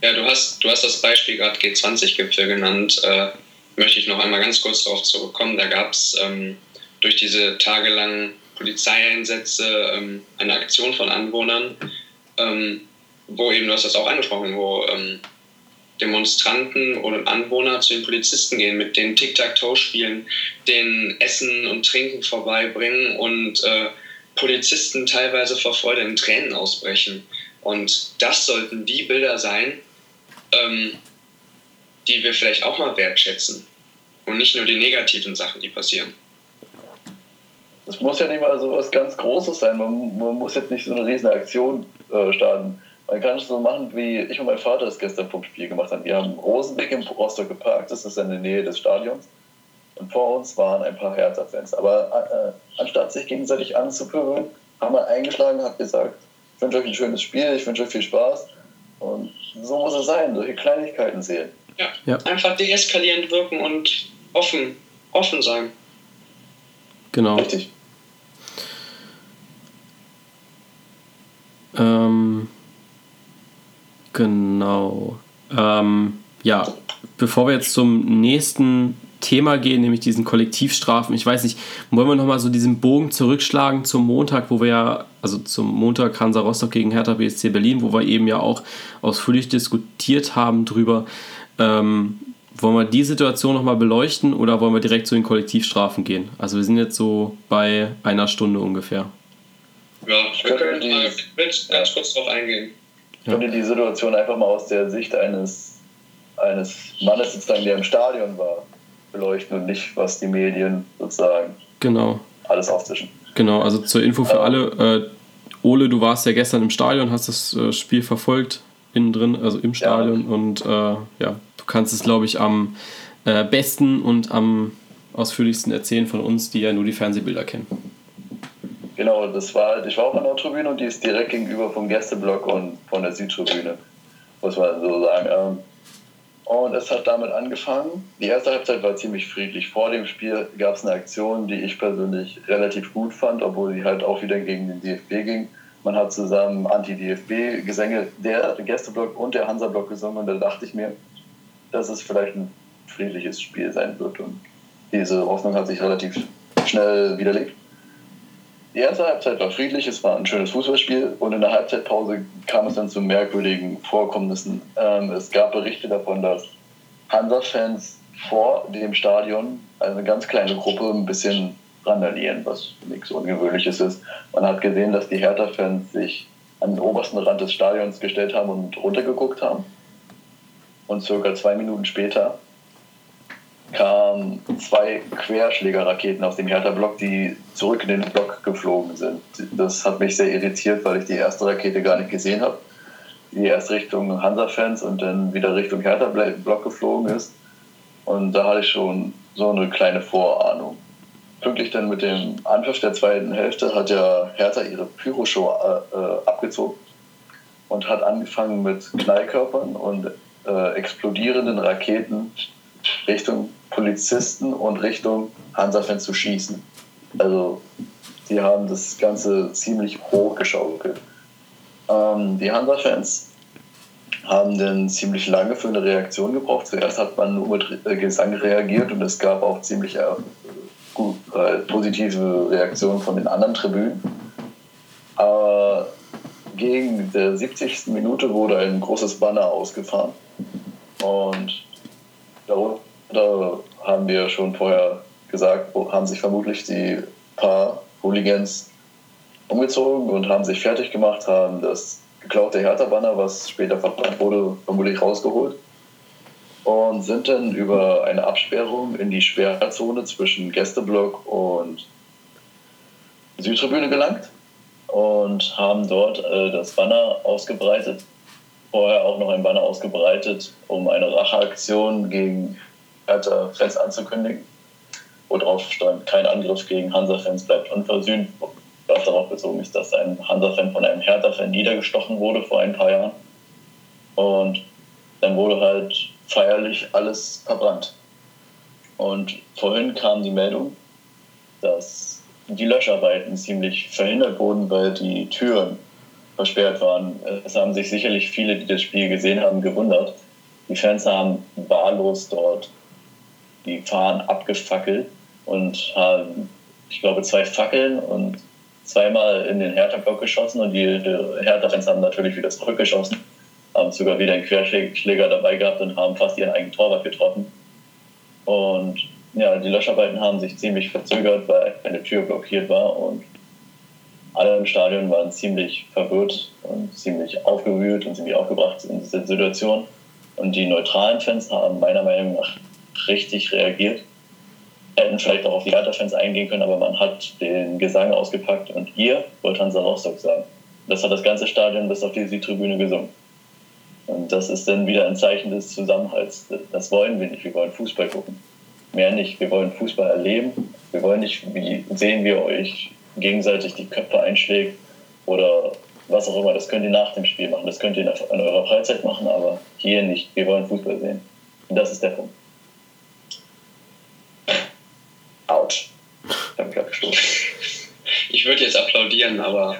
Ja, du hast, du hast das Beispiel gerade G20-Gipfel genannt. Äh, möchte ich noch einmal ganz kurz darauf zurückkommen. Da gab es ähm, durch diese tagelangen Polizeieinsätze ähm, eine Aktion von Anwohnern, ähm, wo eben, du hast das auch angesprochen, wo ähm, Demonstranten oder Anwohner zu den Polizisten gehen, mit denen Tic-Tac-Toe spielen, denen Essen und Trinken vorbeibringen und äh, Polizisten teilweise vor Freude in Tränen ausbrechen. Und das sollten die Bilder sein, ähm, die wir vielleicht auch mal wertschätzen. Und nicht nur die negativen Sachen, die passieren. Es muss ja nicht mal so was ganz Großes sein. Man, man muss jetzt nicht so eine riesen Aktion äh, starten. Man kann es so machen, wie ich und mein Vater das gestern vom Spiel gemacht haben. Wir haben Rosenbeck im Rostock geparkt, das ist in der Nähe des Stadions. Und vor uns waren ein paar Hertha-Fans. Aber äh, anstatt sich gegenseitig anzupöbeln, haben wir eingeschlagen und hat gesagt, wünsche euch ein schönes Spiel, ich wünsche euch viel Spaß. Und so muss es sein, solche Kleinigkeiten sehen. Ja, ja. einfach deeskalierend wirken und offen, offen sein. Genau. Richtig. Ähm, genau. Ähm, ja, bevor wir jetzt zum nächsten Thema gehen, nämlich diesen Kollektivstrafen. Ich weiß nicht, wollen wir nochmal so diesen Bogen zurückschlagen zum Montag, wo wir ja, also zum Montag Hansa Rostock gegen Hertha BSC Berlin, wo wir eben ja auch ausführlich diskutiert haben drüber. Ähm, wollen wir die Situation nochmal beleuchten oder wollen wir direkt zu den Kollektivstrafen gehen? Also wir sind jetzt so bei einer Stunde ungefähr. Ja, wir können mal ganz kurz drauf eingehen. Ich könnte die Situation einfach mal aus der Sicht eines, eines Mannes sozusagen, der im Stadion war, beleuchten und nicht, was die Medien sozusagen genau. alles auftischen. Genau, also zur Info für alle. Äh, Ole, du warst ja gestern im Stadion, hast das äh, Spiel verfolgt, innen drin, also im Stadion. Ja. Und äh, ja, du kannst es, glaube ich, am äh, besten und am ausführlichsten erzählen von uns, die ja nur die Fernsehbilder kennen. Genau, das war, ich war auch an der Tribüne und die ist direkt gegenüber vom Gästeblock und von der Südtribüne, muss man so sagen. Ähm, und es hat damit angefangen. Die erste Halbzeit war ziemlich friedlich. Vor dem Spiel gab es eine Aktion, die ich persönlich relativ gut fand, obwohl sie halt auch wieder gegen den DFB ging. Man hat zusammen Anti-DFB-Gesänge der Gästeblock und der Hansa-Block gesungen und da dachte ich mir, dass es vielleicht ein friedliches Spiel sein wird. Und diese Hoffnung hat sich relativ schnell widerlegt. Die erste Halbzeit war friedlich, es war ein schönes Fußballspiel und in der Halbzeitpause kam es dann zu merkwürdigen Vorkommnissen. Ähm, es gab Berichte davon, dass Hansa-Fans vor dem Stadion, also eine ganz kleine Gruppe, ein bisschen randalieren, was nichts Ungewöhnliches ist. Man hat gesehen, dass die Hertha-Fans sich an den obersten Rand des Stadions gestellt haben und runtergeguckt haben. Und circa zwei Minuten später kamen zwei Querschlägerraketen aus dem Hertha-Block, die zurück in den Block geflogen sind. Das hat mich sehr irritiert, weil ich die erste Rakete gar nicht gesehen habe. Die erst Richtung Hansa-Fans und dann wieder Richtung Hertha-Block geflogen ist. Und da hatte ich schon so eine kleine Vorahnung. Pünktlich dann mit dem Anpfiff der zweiten Hälfte hat ja Hertha ihre Pyroshow äh, äh, abgezogen und hat angefangen mit Knallkörpern und äh, explodierenden Raketen Richtung Polizisten und Richtung Hansa-Fans zu schießen. Also die haben das Ganze ziemlich hochgeschaukelt. Ähm, die Hansa-Fans haben dann ziemlich lange für eine Reaktion gebraucht. Zuerst hat man nur mit äh, Gesang reagiert und es gab auch ziemlich äh, gut, äh, positive Reaktionen von den anderen Tribünen. Aber gegen der 70. Minute wurde ein großes Banner ausgefahren und darunter haben wir schon vorher gesagt, haben sich vermutlich die paar Hooligans umgezogen und haben sich fertig gemacht, haben das geklaute Hertha-Banner, was später verbrannt wurde, vermutlich rausgeholt und sind dann über eine Absperrung in die Sperrzone zwischen Gästeblock und Südtribüne gelangt und haben dort äh, das Banner ausgebreitet. Vorher auch noch ein Banner ausgebreitet, um eine Racheaktion gegen Hertha-Fans anzukündigen. wo drauf stand, kein Angriff gegen Hansa-Fans bleibt unversöhnt, was darauf bezogen ist, dass ein Hansa-Fan von einem Hertha-Fan niedergestochen wurde vor ein paar Jahren. Und dann wurde halt feierlich alles verbrannt. Und vorhin kam die Meldung, dass die Löscharbeiten ziemlich verhindert wurden, weil die Türen versperrt waren. Es haben sich sicherlich viele, die das Spiel gesehen haben, gewundert. Die Fans haben wahllos dort die Fahnen abgefackelt und haben, ich glaube, zwei Fackeln und zweimal in den Hertha-Block geschossen und die, Hertha-Fans haben natürlich wieder zurückgeschossen, haben sogar wieder einen Querschläger dabei gehabt und haben fast ihren eigenen Torwart getroffen. Und ja, die Löscharbeiten haben sich ziemlich verzögert, weil eine Tür blockiert war und alle im Stadion waren ziemlich verwirrt und ziemlich aufgewühlt und ziemlich aufgebracht in dieser Situation. Und die neutralen Fans haben meiner Meinung nach richtig reagiert. Hätten vielleicht auch auf die Hertha-Fans eingehen können, aber man hat den Gesang ausgepackt und ihr wollt Hansa Rostock sagen. Das hat das ganze Stadion bis auf die Südtribüne gesungen. Und das ist dann wieder ein Zeichen des Zusammenhalts. Das wollen wir nicht. Wir wollen Fußball gucken. Mehr nicht. Wir wollen Fußball erleben. Wir wollen nicht wie sehen, wir euch gegenseitig die Köpfe einschlägt oder was auch immer. Das könnt ihr nach dem Spiel machen. Das könnt ihr in eurer Freizeit machen, aber hier nicht. Wir wollen Fußball sehen. Und das ist der Punkt. Autsch. Ich habe gerade gestoßen. Ich würde jetzt applaudieren, aber.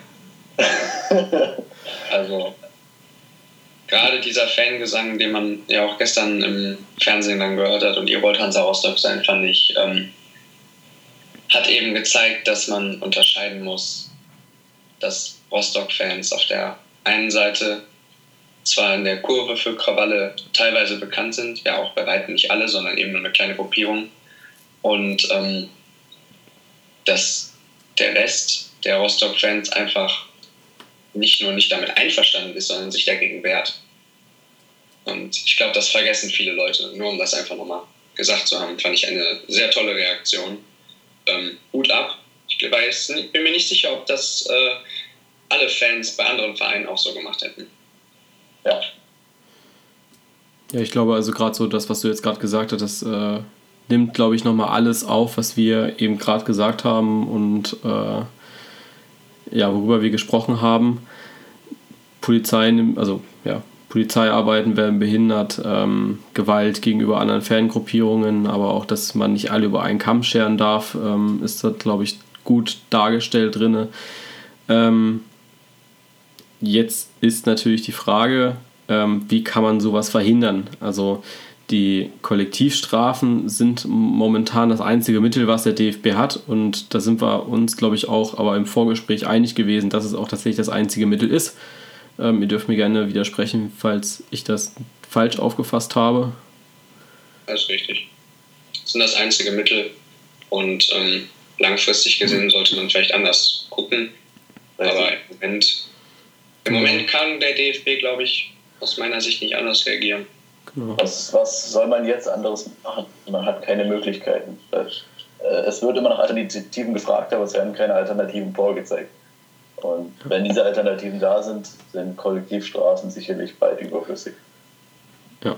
also. Gerade dieser Fangesang, den man ja auch gestern im Fernsehen dann gehört hat und ihr wollt Hansa Rostock sein, fand ich, ähm, hat eben gezeigt, dass man unterscheiden muss, dass Rostock-Fans auf der einen Seite zwar in der Kurve für Krawalle teilweise bekannt sind, ja auch bei weitem nicht alle, sondern eben nur eine kleine Gruppierung. Und ähm, dass der Rest der Rostock-Fans einfach nicht nur nicht damit einverstanden ist, sondern sich dagegen wehrt. Und ich glaube, das vergessen viele Leute. Nur um das einfach nochmal gesagt zu haben, fand ich eine sehr tolle Reaktion. Ähm, Hut ab. Ich weiß, bin mir nicht sicher, ob das äh, alle Fans bei anderen Vereinen auch so gemacht hätten. Ja. Ja, ich glaube also gerade so das, was du jetzt gerade gesagt hast, das äh, nimmt, glaube ich, nochmal alles auf, was wir eben gerade gesagt haben und äh, ja, worüber wir gesprochen haben. Polizei, also ja, Polizeiarbeiten werden behindert, ähm, Gewalt gegenüber anderen Fangruppierungen, aber auch, dass man nicht alle über einen Kamm scheren darf, ähm, ist das, glaube ich, gut dargestellt drin. Ähm, jetzt ist natürlich die Frage, ähm, wie kann man sowas verhindern? Also die Kollektivstrafen sind momentan das einzige Mittel, was der DFB hat. Und da sind wir uns, glaube ich, auch aber im Vorgespräch einig gewesen, dass es auch tatsächlich das einzige Mittel ist. Ähm, ihr dürft mir gerne widersprechen, falls ich das falsch aufgefasst habe. Das ist richtig. Das sind das einzige Mittel. Und ähm, langfristig gesehen sollte man vielleicht anders gucken. Aber im Moment, im Moment kann der DFB, glaube ich, aus meiner Sicht nicht anders reagieren. Genau. Was, was soll man jetzt anderes machen? Man hat keine Möglichkeiten. Äh, es wird immer nach Alternativen gefragt, aber es werden keine Alternativen vorgezeigt. Und wenn diese Alternativen da sind, sind Kollektivstraßen sicherlich bald überflüssig. Ja.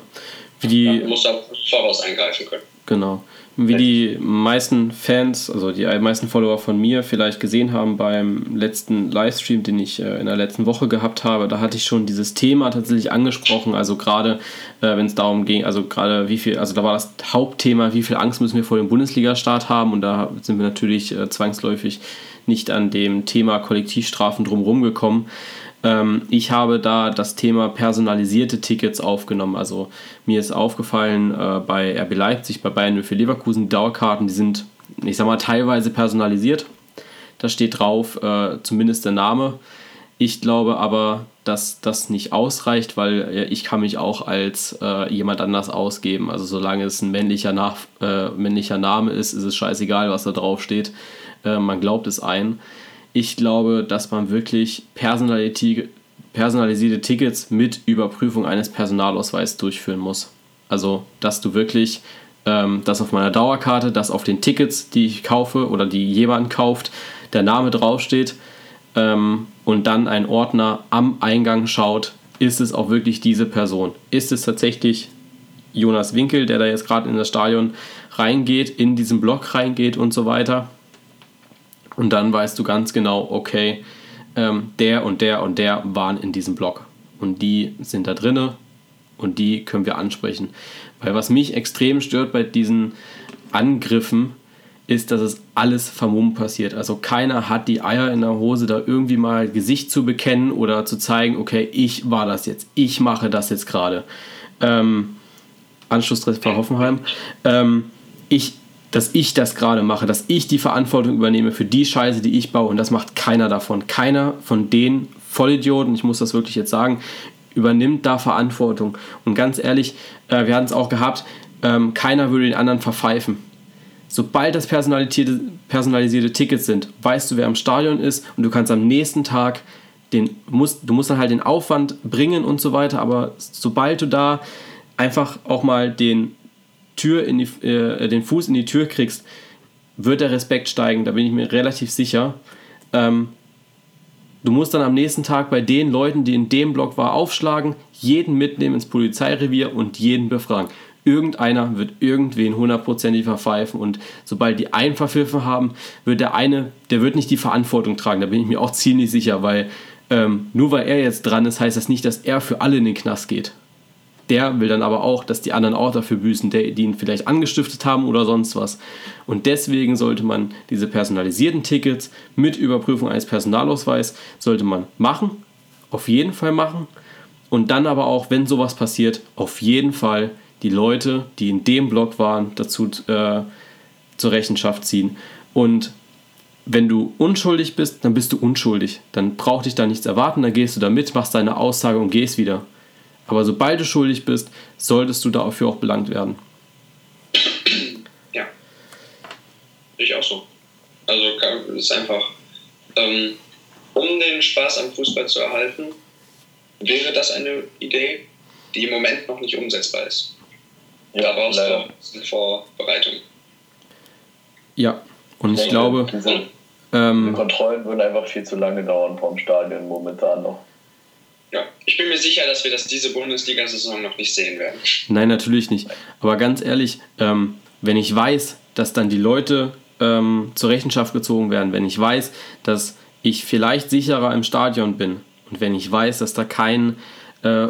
Wie die, Man muss auch voraus eingreifen können. Genau. Wie die meisten Fans, also die meisten Follower von mir vielleicht gesehen haben beim letzten Livestream, den ich äh, in der letzten Woche gehabt habe, da hatte ich schon dieses Thema tatsächlich angesprochen. Also gerade äh, wenn es darum ging, also gerade wie viel, also da war das Hauptthema, wie viel Angst müssen wir vor dem Bundesliga-Start haben und da sind wir natürlich äh, zwangsläufig nicht an dem Thema Kollektivstrafen drumherum gekommen. Ähm, ich habe da das Thema personalisierte Tickets aufgenommen. Also mir ist aufgefallen, äh, bei RB Leipzig, bei Bayern für Leverkusen, Dauerkarten, die sind, ich sag mal, teilweise personalisiert. Da steht drauf äh, zumindest der Name. Ich glaube aber, dass das nicht ausreicht, weil ich kann mich auch als äh, jemand anders ausgeben. Also solange es ein männlicher, Nach äh, männlicher Name ist, ist es scheißegal, was da drauf steht. Äh, man glaubt es ein. Ich glaube, dass man wirklich personalisierte Tickets mit Überprüfung eines Personalausweises durchführen muss. Also, dass du wirklich ähm, dass auf meiner Dauerkarte, dass auf den Tickets, die ich kaufe oder die jemand kauft, der Name draufsteht ähm, und dann ein Ordner am Eingang schaut, ist es auch wirklich diese Person? Ist es tatsächlich Jonas Winkel, der da jetzt gerade in das Stadion reingeht, in diesen Block reingeht und so weiter. Und dann weißt du ganz genau, okay, ähm, der und der und der waren in diesem Block. Und die sind da drinne und die können wir ansprechen. Weil was mich extrem stört bei diesen Angriffen, ist, dass es alles vermummt passiert. Also keiner hat die Eier in der Hose, da irgendwie mal Gesicht zu bekennen oder zu zeigen, okay, ich war das jetzt, ich mache das jetzt gerade. Ähm, Anschlusstreffer Hoffenheim. Ähm, ich, dass ich das gerade mache, dass ich die Verantwortung übernehme für die Scheiße, die ich baue. Und das macht keiner davon. Keiner von den Vollidioten, ich muss das wirklich jetzt sagen, übernimmt da Verantwortung. Und ganz ehrlich, äh, wir hatten es auch gehabt, ähm, keiner würde den anderen verpfeifen sobald das personalisierte, personalisierte Tickets sind, weißt du, wer im Stadion ist und du kannst am nächsten Tag den, musst, du musst dann halt den Aufwand bringen und so weiter, aber sobald du da einfach auch mal den, Tür in die, äh, den Fuß in die Tür kriegst, wird der Respekt steigen, da bin ich mir relativ sicher. Ähm, du musst dann am nächsten Tag bei den Leuten, die in dem Block waren, aufschlagen, jeden mitnehmen ins Polizeirevier und jeden befragen irgendeiner wird irgendwen hundertprozentig verpfeifen und sobald die einen verpfiffen haben, wird der eine, der wird nicht die Verantwortung tragen, da bin ich mir auch ziemlich sicher, weil ähm, nur weil er jetzt dran ist, heißt das nicht, dass er für alle in den Knast geht. Der will dann aber auch, dass die anderen auch dafür büßen, die ihn vielleicht angestiftet haben oder sonst was. Und deswegen sollte man diese personalisierten Tickets mit Überprüfung eines Personalausweis, sollte man machen, auf jeden Fall machen. Und dann aber auch, wenn sowas passiert, auf jeden Fall die Leute, die in dem Block waren, dazu äh, zur Rechenschaft ziehen. Und wenn du unschuldig bist, dann bist du unschuldig. Dann braucht dich da nichts erwarten, dann gehst du da mit, machst deine Aussage und gehst wieder. Aber sobald du schuldig bist, solltest du dafür auch belangt werden. Ja. Ich auch so. Also es ist einfach, ähm, um den Spaß am Fußball zu erhalten, wäre das eine Idee, die im Moment noch nicht umsetzbar ist. Ja, brauchst du eine Vorbereitung. Ja, und ich, ich glaube. Diese, ähm, die Kontrollen würden einfach viel zu lange dauern vom Stadion momentan noch. Ja, ich bin mir sicher, dass wir das diese Bundesliga-Saison noch nicht sehen werden. Nein, natürlich nicht. Aber ganz ehrlich, ähm, wenn ich weiß, dass dann die Leute ähm, zur Rechenschaft gezogen werden, wenn ich weiß, dass ich vielleicht sicherer im Stadion bin und wenn ich weiß, dass da kein, äh,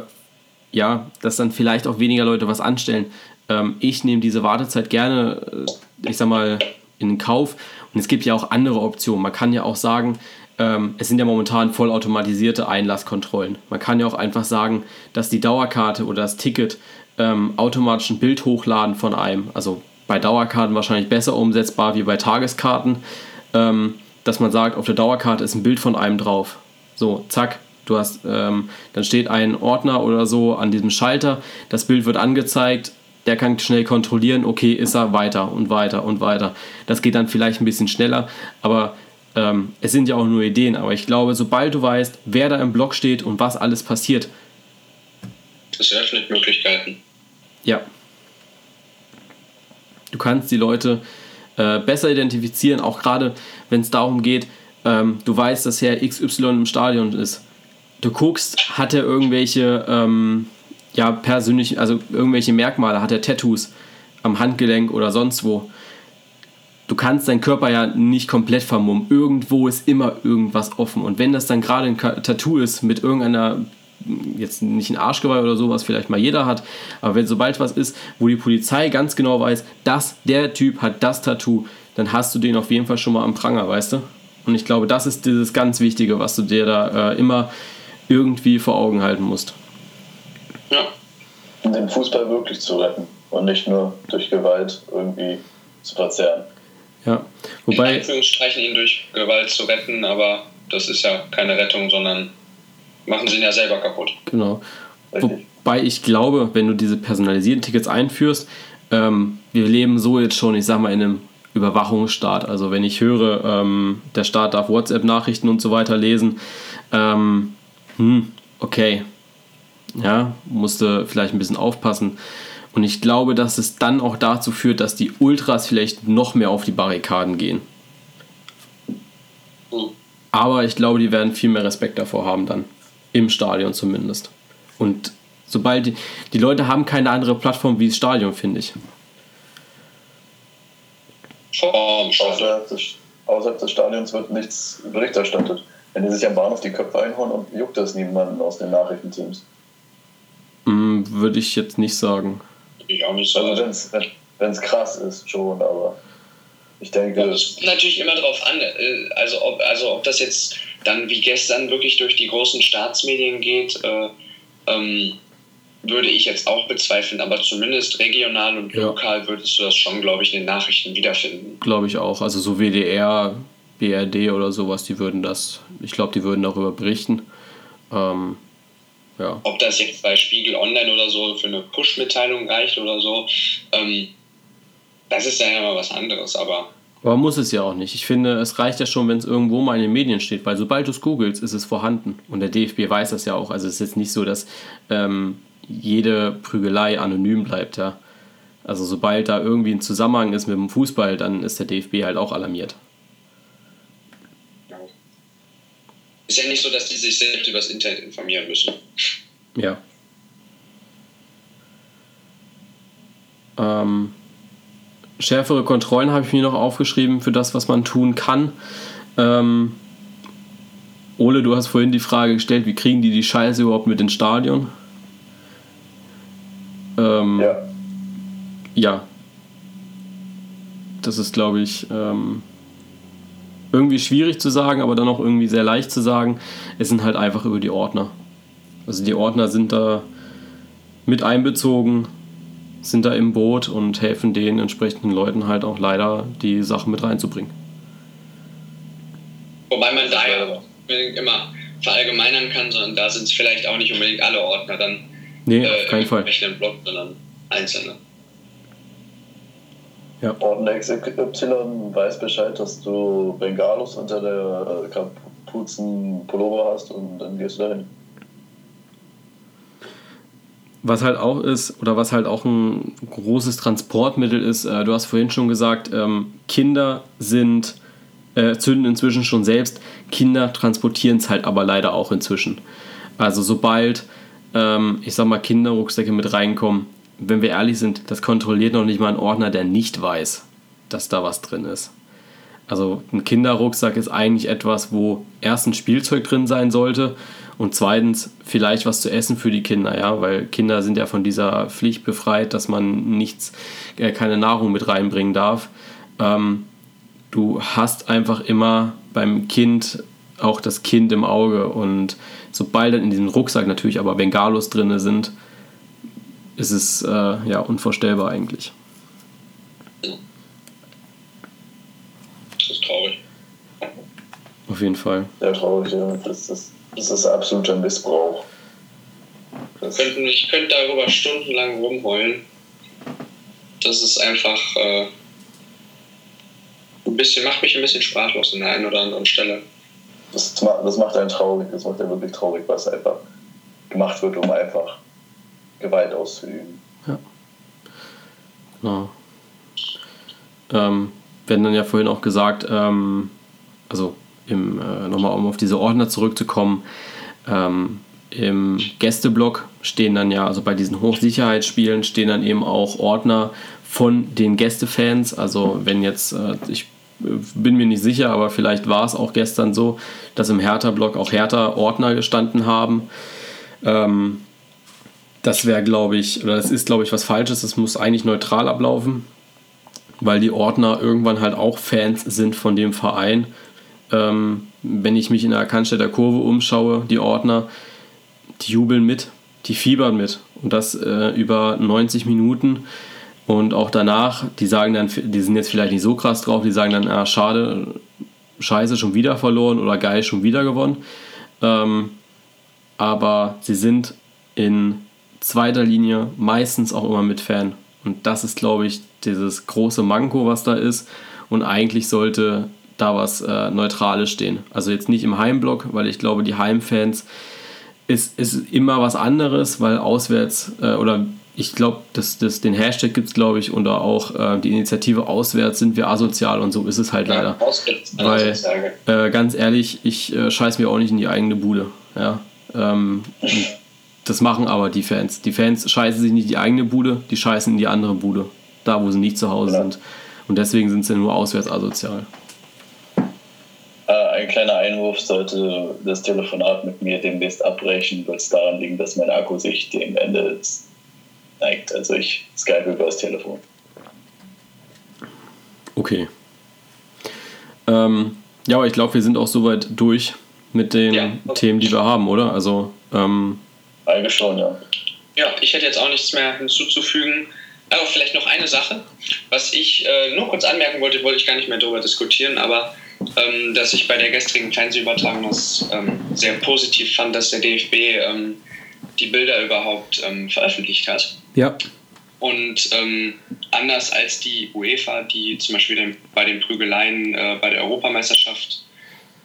ja, dass dann vielleicht auch weniger Leute was anstellen, ähm, ich nehme diese Wartezeit gerne, äh, ich sag mal, in Kauf. Und es gibt ja auch andere Optionen. Man kann ja auch sagen, ähm, es sind ja momentan vollautomatisierte Einlasskontrollen. Man kann ja auch einfach sagen, dass die Dauerkarte oder das Ticket ähm, automatisch ein Bild hochladen von einem. Also bei Dauerkarten wahrscheinlich besser umsetzbar wie bei Tageskarten. Ähm, dass man sagt, auf der Dauerkarte ist ein Bild von einem drauf. So, zack, du hast, ähm, dann steht ein Ordner oder so an diesem Schalter, das Bild wird angezeigt, der kann schnell kontrollieren, okay, ist er weiter und weiter und weiter. Das geht dann vielleicht ein bisschen schneller, aber ähm, es sind ja auch nur Ideen. Aber ich glaube, sobald du weißt, wer da im Block steht und was alles passiert. Das eröffnet Möglichkeiten. Ja. Du kannst die Leute äh, besser identifizieren, auch gerade wenn es darum geht, ähm, du weißt, dass Herr XY im Stadion ist. Du guckst, hat er irgendwelche ähm, ja, persönlich, also irgendwelche Merkmale, hat er Tattoos am Handgelenk oder sonst wo. Du kannst deinen Körper ja nicht komplett vermummen. Irgendwo ist immer irgendwas offen. Und wenn das dann gerade ein Tattoo ist mit irgendeiner, jetzt nicht ein Arschgeweih oder so, was vielleicht mal jeder hat, aber wenn sobald was ist, wo die Polizei ganz genau weiß, dass der Typ hat das Tattoo, dann hast du den auf jeden Fall schon mal am Pranger, weißt du? Und ich glaube, das ist dieses ganz Wichtige, was du dir da äh, immer irgendwie vor Augen halten musst. Ja. Um den Fußball wirklich zu retten und nicht nur durch Gewalt irgendwie zu verzerren. Ja, wobei. In Anführungsstrichen ihn durch Gewalt zu retten, aber das ist ja keine Rettung, sondern machen sie ihn ja selber kaputt. Genau. Wobei ich glaube, wenn du diese personalisierten Tickets einführst, ähm, wir leben so jetzt schon, ich sag mal, in einem Überwachungsstaat. Also wenn ich höre, ähm, der Staat darf WhatsApp-Nachrichten und so weiter lesen, ähm, hm, okay, ja, musste vielleicht ein bisschen aufpassen. Und ich glaube, dass es dann auch dazu führt, dass die Ultras vielleicht noch mehr auf die Barrikaden gehen. Aber ich glaube, die werden viel mehr Respekt davor haben dann. Im Stadion zumindest. Und sobald die, die Leute haben keine andere Plattform wie das Stadion, finde ich. Vorm Außerhalb des, außerhalb des Stadions wird nichts Bericht erstattet. Wenn die sich am Bahnhof die Köpfe einhauen und juckt das niemanden aus den Nachrichtenteams. Mm, Würde ich jetzt nicht sagen. Ich auch nicht so. Also wenn wenn es krass ist, schon, aber ich denke. Es kommt natürlich immer drauf an, äh, also ob, also ob das jetzt dann wie gestern wirklich durch die großen Staatsmedien geht, äh, ähm, würde ich jetzt auch bezweifeln, aber zumindest regional und Ja. lokal würdest du das schon, glaube ich, in den Nachrichten wiederfinden. Glaube ich auch. Also so WDR, BRD oder sowas, die würden das, ich glaube, die würden darüber berichten. Ähm, ja. Ob das jetzt bei Spiegel Online oder so für eine Push-Mitteilung reicht oder so, ähm, das ist ja immer was anderes, aber Aber muss es ja auch nicht. Ich finde, es reicht ja schon, wenn es irgendwo mal in den Medien steht, weil sobald du es googelst, ist es vorhanden. Und der DFB weiß das ja auch. Also es ist jetzt nicht so, dass ähm, jede Prügelei anonym bleibt, ja. Also sobald da irgendwie ein Zusammenhang ist mit dem Fußball, dann ist der DFB halt auch alarmiert. Ist ja nicht so, dass die sich selbst übers Internet informieren müssen. Ja. Ähm, schärfere Kontrollen habe ich mir noch aufgeschrieben für das, was man tun kann. Ähm, Ole, du hast vorhin die Frage gestellt, wie kriegen die die Scheiße überhaupt mit ins Stadion? Ähm, Ja, ja. Das ist, glaube ich, ähm, irgendwie schwierig zu sagen, aber dann auch irgendwie sehr leicht zu sagen. Es sind halt einfach über die Ordner. Also die Ordner sind da mit einbezogen, sind da im Boot und helfen den entsprechenden Leuten halt auch leider die Sachen mit reinzubringen. Wobei man da ja unbedingt immer verallgemeinern kann, sondern da sind es vielleicht auch nicht unbedingt alle Ordner dann Nee, äh, auf keinen im Fall. Blog, sondern einzelne. Ordner XY weiß Bescheid, dass du Bengalos unter der äh, Kapuzen Pullover hast und dann gehst du dahin. Was halt auch ist, oder was halt auch ein großes Transportmittel ist, äh, du hast vorhin schon gesagt, ähm, Kinder sind, äh, zünden inzwischen schon selbst, Kinder transportieren es halt aber leider auch inzwischen. Also sobald, ähm, ich sag mal, Kinderrucksäcke mit reinkommen, wenn wir ehrlich sind, das kontrolliert noch nicht mal ein Ordner, der nicht weiß, dass da was drin ist. Also ein Kinderrucksack ist eigentlich etwas, wo erstens Spielzeug drin sein sollte und zweitens vielleicht was zu essen für die Kinder, ja, weil Kinder sind ja von dieser Pflicht befreit, dass man nichts, äh, keine Nahrung mit reinbringen darf. Ähm, du hast einfach immer beim Kind auch das Kind im Auge und sobald dann in diesem Rucksack natürlich aber Bengalos drin sind, ist es äh, ja unvorstellbar eigentlich. Das ist traurig. Auf jeden Fall. Sehr traurig, ja. Das ist, das ist absoluter Missbrauch. Das, Könnten, ich könnte darüber stundenlang rumheulen. Das ist einfach äh, ein bisschen, macht mich ein bisschen sprachlos an der einen oder anderen Stelle. das, das macht einen traurig, das macht einen wirklich traurig, was einfach gemacht wird, um einfach Gewalt auszuüben. Genau. Ähm, wir hatten dann ja vorhin auch gesagt, ähm, also im, äh, nochmal um auf diese Ordner zurückzukommen, ähm, im Gästeblock stehen dann ja, also bei diesen Hochsicherheitsspielen stehen dann eben auch Ordner von den Gästefans. Also wenn jetzt, äh, ich bin mir nicht sicher, aber vielleicht war es auch gestern so, dass im Hertha-Block auch Hertha-Ordner gestanden haben. Ähm, das wäre, glaube ich, oder das ist, glaube ich, was Falsches. Das muss eigentlich neutral ablaufen, weil die Ordner irgendwann halt auch Fans sind von dem Verein. Ähm, wenn ich mich in der Cannstätter Kurve umschaue, die Ordner, die jubeln mit, die fiebern mit. Und das äh, über 90 Minuten. Und auch danach, die sagen dann, die sind jetzt vielleicht nicht so krass drauf, die sagen dann, ah, schade, scheiße, schon wieder verloren oder geil, schon wieder gewonnen. Ähm, aber sie sind in zweiter Linie meistens auch immer mit Fan. Und das ist, glaube ich, dieses große Manko, was da ist. Und eigentlich sollte da was äh, Neutrales stehen. Also jetzt nicht im Heimblock, weil ich glaube, die Heimfans ist, ist immer was anderes, weil auswärts äh, oder ich glaube, das, das, den Hashtag gibt es, glaube ich, oder auch äh, die Initiative Auswärts sind wir asozial und so ist es halt leider. Auswärts, Weil-. Äh, ganz ehrlich, ich äh, scheiß mir auch nicht in die eigene Bude. Ja? Ähm, das machen aber die Fans. Die Fans scheißen sich nicht in die eigene Bude, die scheißen in die andere Bude. Da, wo sie nicht zu Hause Ja. sind. Und deswegen sind sie nur auswärts asozial. Äh, ein kleiner Einwurf sollte das Telefonat mit mir demnächst abbrechen, wird es daran liegen, dass mein Akku sich dem Ende neigt. Also ich skype über das Telefon. Okay. Ähm, ja, aber ich glaube, wir sind auch soweit durch mit den ja. Themen, die wir haben, oder? Also, ähm, Eigentlich schon, ja. Ja, ich hätte jetzt auch nichts mehr hinzuzufügen. Aber vielleicht noch eine Sache, was ich äh, nur kurz anmerken wollte, wollte ich gar nicht mehr darüber diskutieren, aber ähm, dass ich bei der gestrigen Fernsehübertragung das ähm, sehr positiv fand, dass der DFB ähm, die Bilder überhaupt ähm, veröffentlicht hat. Ja. Und ähm, anders als die UEFA, die zum Beispiel bei den Prügeleien äh, bei der Europameisterschaft,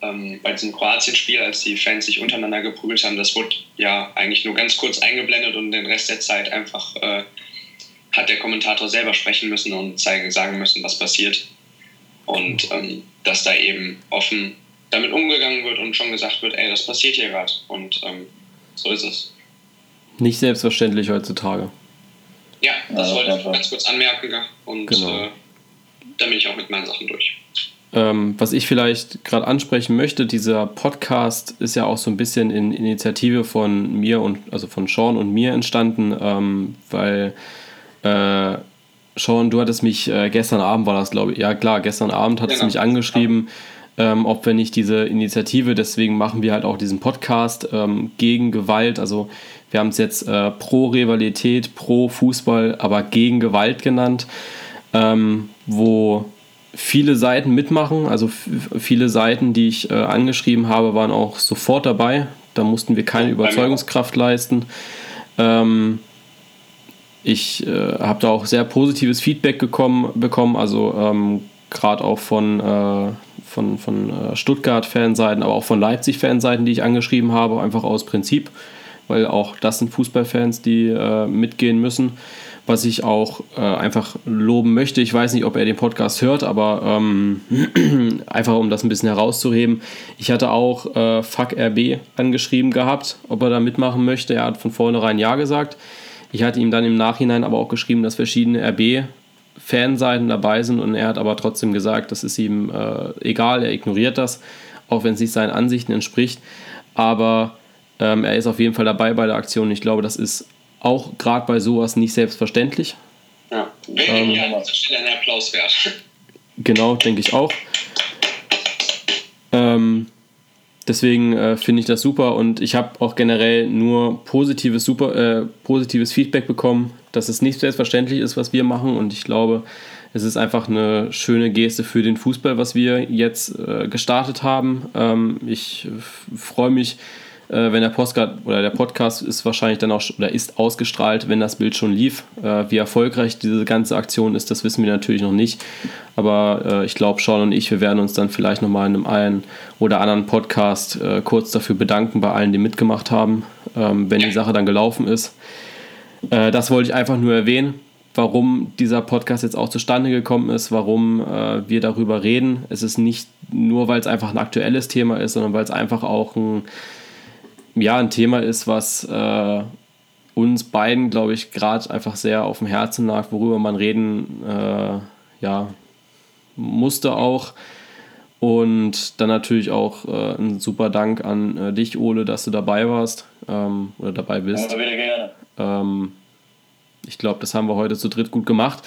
ähm, bei diesem Kroatien-Spiel, als die Fans sich untereinander geprügelt haben, das wurde ja eigentlich nur ganz kurz eingeblendet und den Rest der Zeit einfach äh, hat der Kommentator selber sprechen müssen und zeigen, sagen müssen, was passiert. Und ähm, dass da eben offen damit umgegangen wird und schon gesagt wird, ey, das passiert hier gerade. Und ähm, so ist es. Nicht selbstverständlich heutzutage. Ja, das ja, wollte ich ganz kurz anmerken und genau. äh, dann bin ich auch mit meinen Sachen durch. Ähm, was ich vielleicht gerade ansprechen möchte, dieser Podcast ist ja auch so ein bisschen in Initiative von mir und also von Sean und mir entstanden, ähm, weil äh, Sean, du hattest mich äh, gestern Abend war das, glaube ich, ja klar, gestern Abend hattest genau. du mich angeschrieben, ähm, ob wir nicht diese Initiative, deswegen machen wir halt auch diesen Podcast ähm, gegen Gewalt. Also wir haben es jetzt äh, pro Rivalität, pro Fußball, aber gegen Gewalt genannt, ähm, wo viele Seiten mitmachen. Also viele Seiten, die ich äh, angeschrieben habe, waren auch sofort dabei. Da mussten wir keine Überzeugungskraft leisten. Ähm, ich äh, habe da auch sehr positives Feedback gekommen, bekommen, also ähm, gerade auch von, äh, von, von äh, Stuttgart-Fanseiten, aber auch von Leipzig-Fanseiten, die ich angeschrieben habe, einfach aus Prinzip, weil auch das sind Fußballfans, die äh, mitgehen müssen. Was ich auch äh, einfach loben möchte, ich weiß nicht, ob er den Podcast hört, aber ähm, einfach um das ein bisschen herauszuheben. Ich hatte auch äh, Fuck RB angeschrieben gehabt, ob er da mitmachen möchte. Er hat von vornherein Ja gesagt. Ich hatte ihm dann im Nachhinein aber auch geschrieben, dass verschiedene RB-Fanseiten dabei sind und er hat aber trotzdem gesagt, das ist ihm äh, egal, er ignoriert das, auch wenn es nicht seinen Ansichten entspricht. Aber ähm, er ist auf jeden Fall dabei bei der Aktion. Ich glaube, das ist auch gerade bei sowas nicht selbstverständlich. Ja, wäre ähm, hier an dieser Stelle ein Applaus wert. Genau, denke ich auch. Ähm, Deswegen äh, finde ich das super und ich habe auch generell nur positives, super, äh, positives Feedback bekommen, dass es nicht selbstverständlich ist, was wir machen und ich glaube, es ist einfach eine schöne Geste für den Fußball, was wir jetzt äh, gestartet haben. Ähm, ich freue mich, äh, wenn der Postcard oder der Podcast ist wahrscheinlich dann auch oder ist ausgestrahlt, wenn das Bild schon lief. Äh, wie erfolgreich diese ganze Aktion ist, das wissen wir natürlich noch nicht. Aber äh, ich glaube, Sean und ich, wir werden uns dann vielleicht nochmal in einem einen oder anderen Podcast äh, kurz dafür bedanken bei allen, die mitgemacht haben, ähm, wenn die Sache dann gelaufen ist. Äh, das wollte ich einfach nur erwähnen warum dieser Podcast jetzt auch zustande gekommen ist, warum äh, wir darüber reden. Es ist nicht nur, weil es einfach ein aktuelles Thema ist, sondern weil es einfach auch ein ja, ein Thema ist, was äh, uns beiden, glaube ich, gerade einfach sehr auf dem Herzen lag, worüber man reden äh, ja, musste auch. Und dann natürlich auch äh, ein super Dank an äh, dich, Ole, dass du dabei warst ähm, oder dabei bist. Aber wieder gerne. Ähm, ich glaube, das haben wir heute zu dritt gut gemacht.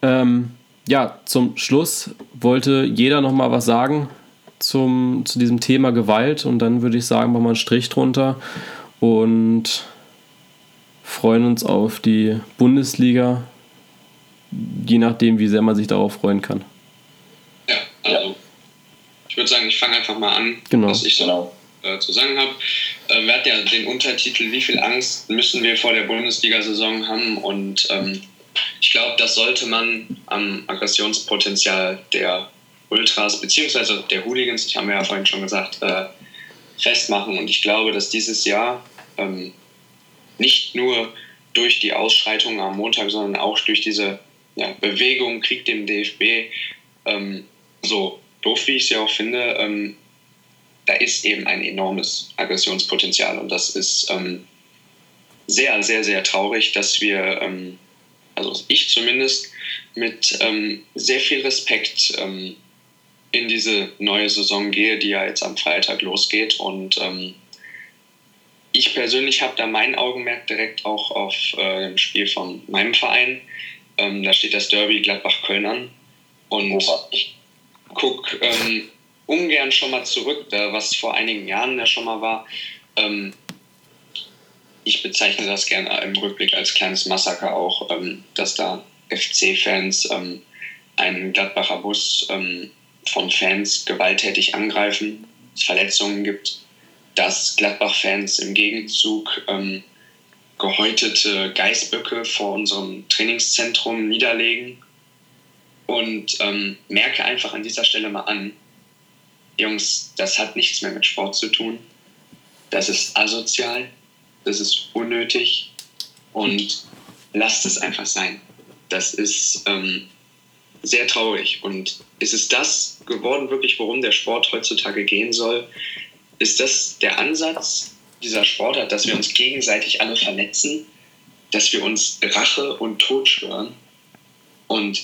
Ähm, ja, zum Schluss wollte jeder noch mal was sagen zum, zu diesem Thema Gewalt und dann würde ich sagen, machen wir einen Strich drunter und freuen uns auf die Bundesliga, je nachdem, wie sehr man sich darauf freuen kann. Ja, also ich würde sagen, ich fange einfach mal an, genau. was ich so genau. äh, zu sagen habe. Äh, wir hatten ja den Untertitel, wie viel Angst müssen wir vor der Bundesliga-Saison haben und ähm, ich glaube, das sollte man am Aggressionspotenzial der Ultras beziehungsweise der Hooligans, ich habe ja vorhin schon gesagt, äh, festmachen. Und ich glaube, dass dieses Jahr ähm, nicht nur durch die Ausschreitungen am Montag, sondern auch durch diese ja, Bewegung Krieg dem DFB, ähm, so doof wie ich ja auch finde, ähm, da ist eben ein enormes Aggressionspotenzial. Und das ist ähm, sehr, sehr, sehr traurig, dass wir, ähm, also ich zumindest, mit ähm, sehr viel Respekt in diese neue Saison gehe, die ja jetzt am Freitag losgeht. Und ähm, ich persönlich habe da mein Augenmerk direkt auch auf äh, dem Spiel von meinem Verein. Ähm, da steht das Derby Gladbach-Köln an. Und Opa. ich gucke ähm, ungern schon mal zurück, was vor einigen Jahren ja schon mal war. Ähm, ich bezeichne das gerne im Rückblick als kleines Massaker auch, ähm, dass da FC-Fans ähm, einen Gladbacher Bus ähm, von Fans gewalttätig angreifen, es Verletzungen gibt, dass Gladbach-Fans im Gegenzug ähm, gehäutete Geißböcke vor unserem Trainingszentrum niederlegen und ähm, merke einfach an dieser Stelle mal an, Jungs, das hat nichts mehr mit Sport zu tun. Das ist asozial, das ist unnötig und lasst es einfach sein. Das ist ähm, sehr traurig und ist es das geworden, wirklich, worum der Sport heutzutage gehen soll? Ist das der Ansatz dieser Sportart, dass wir uns gegenseitig alle verletzen, dass wir uns Rache und Tod schwören und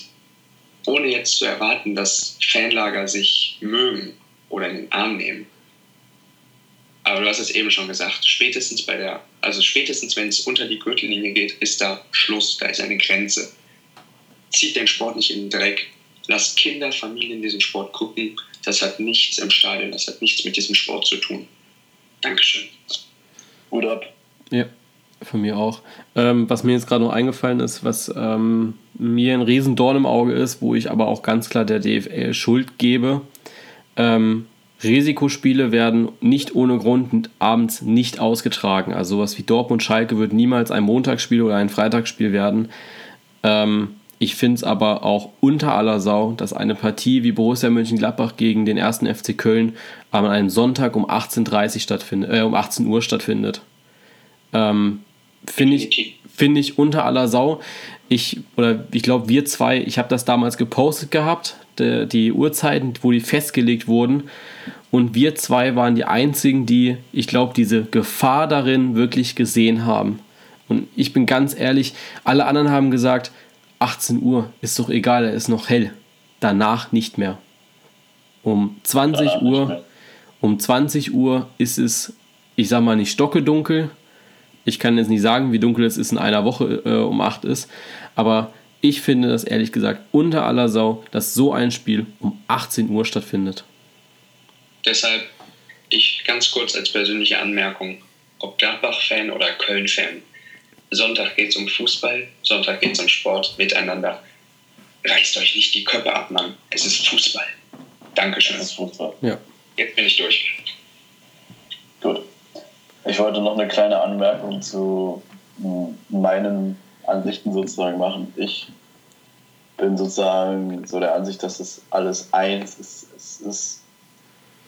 ohne jetzt zu erwarten, dass Fanlager sich mögen oder in den Arm nehmen. Aber du hast es eben schon gesagt, spätestens bei der, also spätestens wenn es unter die Gürtellinie geht, ist da Schluss, da ist eine Grenze. Zieht den Sport nicht in den Dreck, lasst Kinder, Familien diesen Sport gucken. Das hat nichts im Stadion, das hat nichts mit diesem Sport zu tun. Dankeschön. Hut ab. Ja, von mir auch. Ähm, was mir jetzt gerade noch eingefallen ist, was ähm, mir ein Riesendorn im Auge ist, wo ich aber auch ganz klar der DFL Schuld gebe, ähm, Risikospiele werden nicht ohne Grund abends nicht ausgetragen. Also sowas wie Dortmund-Schalke wird niemals ein Montagsspiel oder ein Freitagsspiel werden. Ähm, ich finde es aber auch unter aller Sau, dass eine Partie wie Borussia Mönchengladbach gegen den ersten FC Köln an einem Sonntag um 18.30 stattfindet, äh, um 18 Uhr stattfindet. Ähm, finde ich, find ich unter aller Sau. Ich, oder ich glaube, wir zwei, ich habe das damals gepostet gehabt, die, die Uhrzeiten, wo die festgelegt wurden. Und wir zwei waren die einzigen, die, ich glaube, diese Gefahr darin wirklich gesehen haben. Und ich bin ganz ehrlich, alle anderen haben gesagt, 18 Uhr ist doch egal, er ist noch hell. Danach nicht mehr. Um 20 Uhr, um 20 Uhr ist es, ich sag mal nicht stockedunkel. Ich kann jetzt nicht sagen, wie dunkel es ist in einer Woche äh, um 8 ist, aber ich finde das ehrlich gesagt unter aller Sau, dass so ein Spiel um 18 Uhr stattfindet. Deshalb, ich ganz kurz als persönliche Anmerkung, ob Gladbach-Fan oder Köln-Fan, Sonntag geht es um Fußball, Sonntag geht es um Sport miteinander. Reißt euch nicht die Köpfe ab, Mann. Es ist Fußball. Dankeschön. Es ist Fußball. Ja. Jetzt bin ich durch. Gut. Ich wollte noch eine kleine Anmerkung zu meinen Ansichten sozusagen machen. Ich bin sozusagen so der Ansicht, dass es alles eins ist. Es ist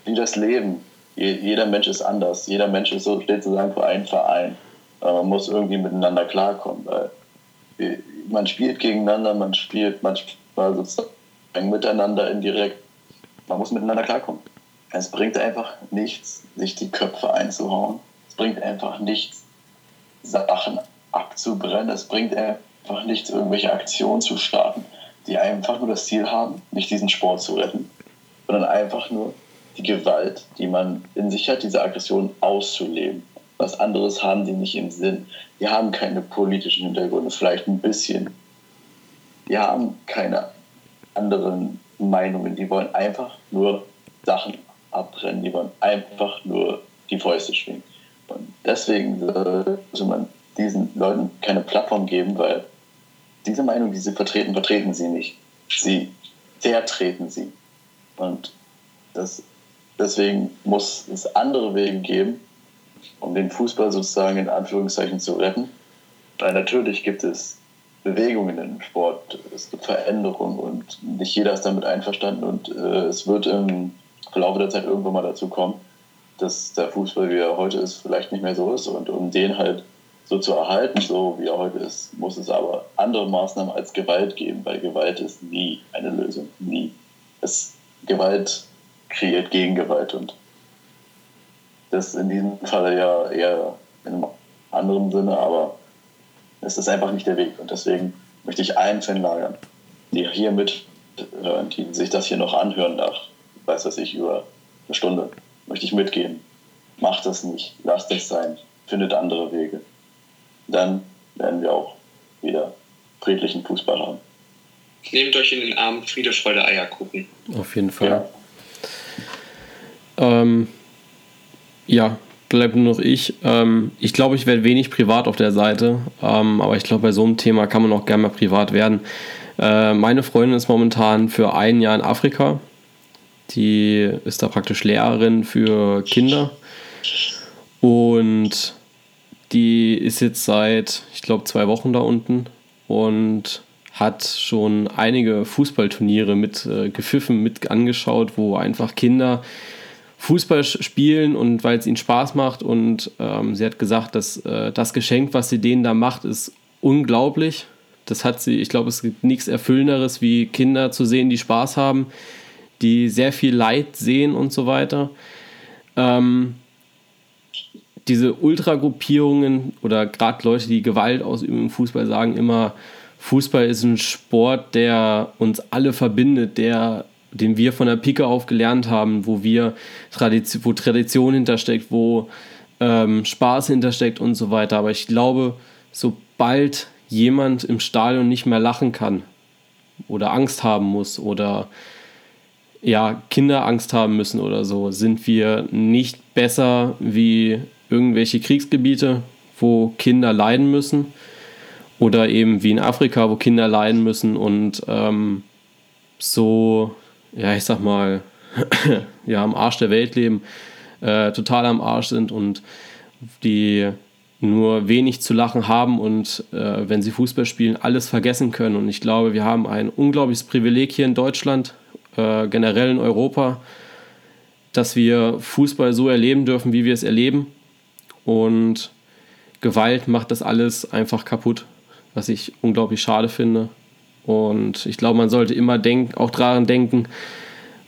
wie das Leben. Jeder Mensch ist anders. Jeder Mensch ist so, steht sozusagen für einen Verein. Man muss irgendwie miteinander klarkommen. Weil man spielt gegeneinander, man spielt manchmal sozusagen miteinander indirekt. Man muss miteinander klarkommen. Es bringt einfach nichts, sich die Köpfe einzuhauen. Es bringt einfach nichts, Sachen abzubrennen. Es bringt einfach nichts, irgendwelche Aktionen zu starten, die einfach nur das Ziel haben, nicht diesen Sport zu retten, sondern einfach nur die Gewalt, die man in sich hat, diese Aggression auszuleben. Was anderes haben die nicht im Sinn. Die haben keine politischen Hintergründe, vielleicht ein bisschen. Die haben keine anderen Meinungen. Die wollen einfach nur Sachen abbrennen. Die wollen einfach nur die Fäuste schwingen. Und deswegen sollte man diesen Leuten keine Plattform geben, weil diese Meinung, die sie vertreten, vertreten sie nicht. Sie vertreten sie. Und das, deswegen muss es andere Wege geben, um den Fußball sozusagen in Anführungszeichen zu retten. Weil natürlich gibt es Bewegungen im Sport, es gibt Veränderungen und nicht jeder ist damit einverstanden und äh, es wird im Verlauf der Zeit irgendwann mal dazu kommen, dass der Fußball, wie er heute ist, vielleicht nicht mehr so ist und um den halt so zu erhalten, so wie er heute ist, muss es aber andere Maßnahmen als Gewalt geben, weil Gewalt ist nie eine Lösung, nie. Es, Gewalt kreiert Gegengewalt und das in diesem Fall ja eher in einem anderen Sinne, aber es ist einfach nicht der Weg und deswegen möchte ich allen Fanlagern die hier mit hören, die sich das hier noch anhören nach, weiß was ich, über eine Stunde, möchte ich mitgeben. Macht das nicht, lasst es sein, findet andere Wege. Dann werden wir auch wieder friedlichen Fußball haben. Nehmt euch in den Arm, Friede, Freude, Eier gucken. Auf jeden Fall. Ja, ähm, ja bleibt nur noch ich. Ähm, ich glaube, ich werde wenig privat auf der Seite, ähm, aber ich glaube, bei so einem Thema kann man auch gerne mal privat werden. Äh, meine Freundin ist momentan für ein Jahr in Afrika. Die ist da praktisch Lehrerin für Kinder. Und die ist jetzt seit, ich glaube, zwei Wochen da unten und hat schon einige Fußballturniere mit äh, gepfiffen, mit angeschaut, wo einfach Kinder Fußball spielen und weil es ihnen Spaß macht. Und ähm, sie hat gesagt, dass äh, das Geschenk, was sie denen da macht, ist unglaublich. Das hat sie, ich glaube, es gibt nichts Erfüllenderes, wie Kinder zu sehen, die Spaß haben, die sehr viel Leid sehen und so weiter. Ähm, diese Ultragruppierungen oder gerade Leute, die Gewalt ausüben im Fußball, sagen immer, Fußball ist ein Sport, der uns alle verbindet, der, den wir von der Pike auf gelernt haben, wo wir Tradition, wo Tradition hintersteckt, wo ähm, Spaß hintersteckt und so weiter. Aber ich glaube, sobald jemand im Stadion nicht mehr lachen kann oder Angst haben muss oder ja, Kinder Angst haben müssen oder so, sind wir nicht besser wie irgendwelche Kriegsgebiete, wo Kinder leiden müssen. Oder eben wie in Afrika, wo Kinder leiden müssen und ähm, so, ja, ich sag mal, ja, am Arsch der Welt leben, äh, total am Arsch sind und die nur wenig zu lachen haben und äh, wenn sie Fußball spielen, alles vergessen können. Und ich glaube, wir haben ein unglaubliches Privileg hier in Deutschland, äh, generell in Europa, dass wir Fußball so erleben dürfen, wie wir es erleben. Und Gewalt macht das alles einfach kaputt, was ich unglaublich schade finde. Und ich glaube, man sollte immer denk auch daran denken,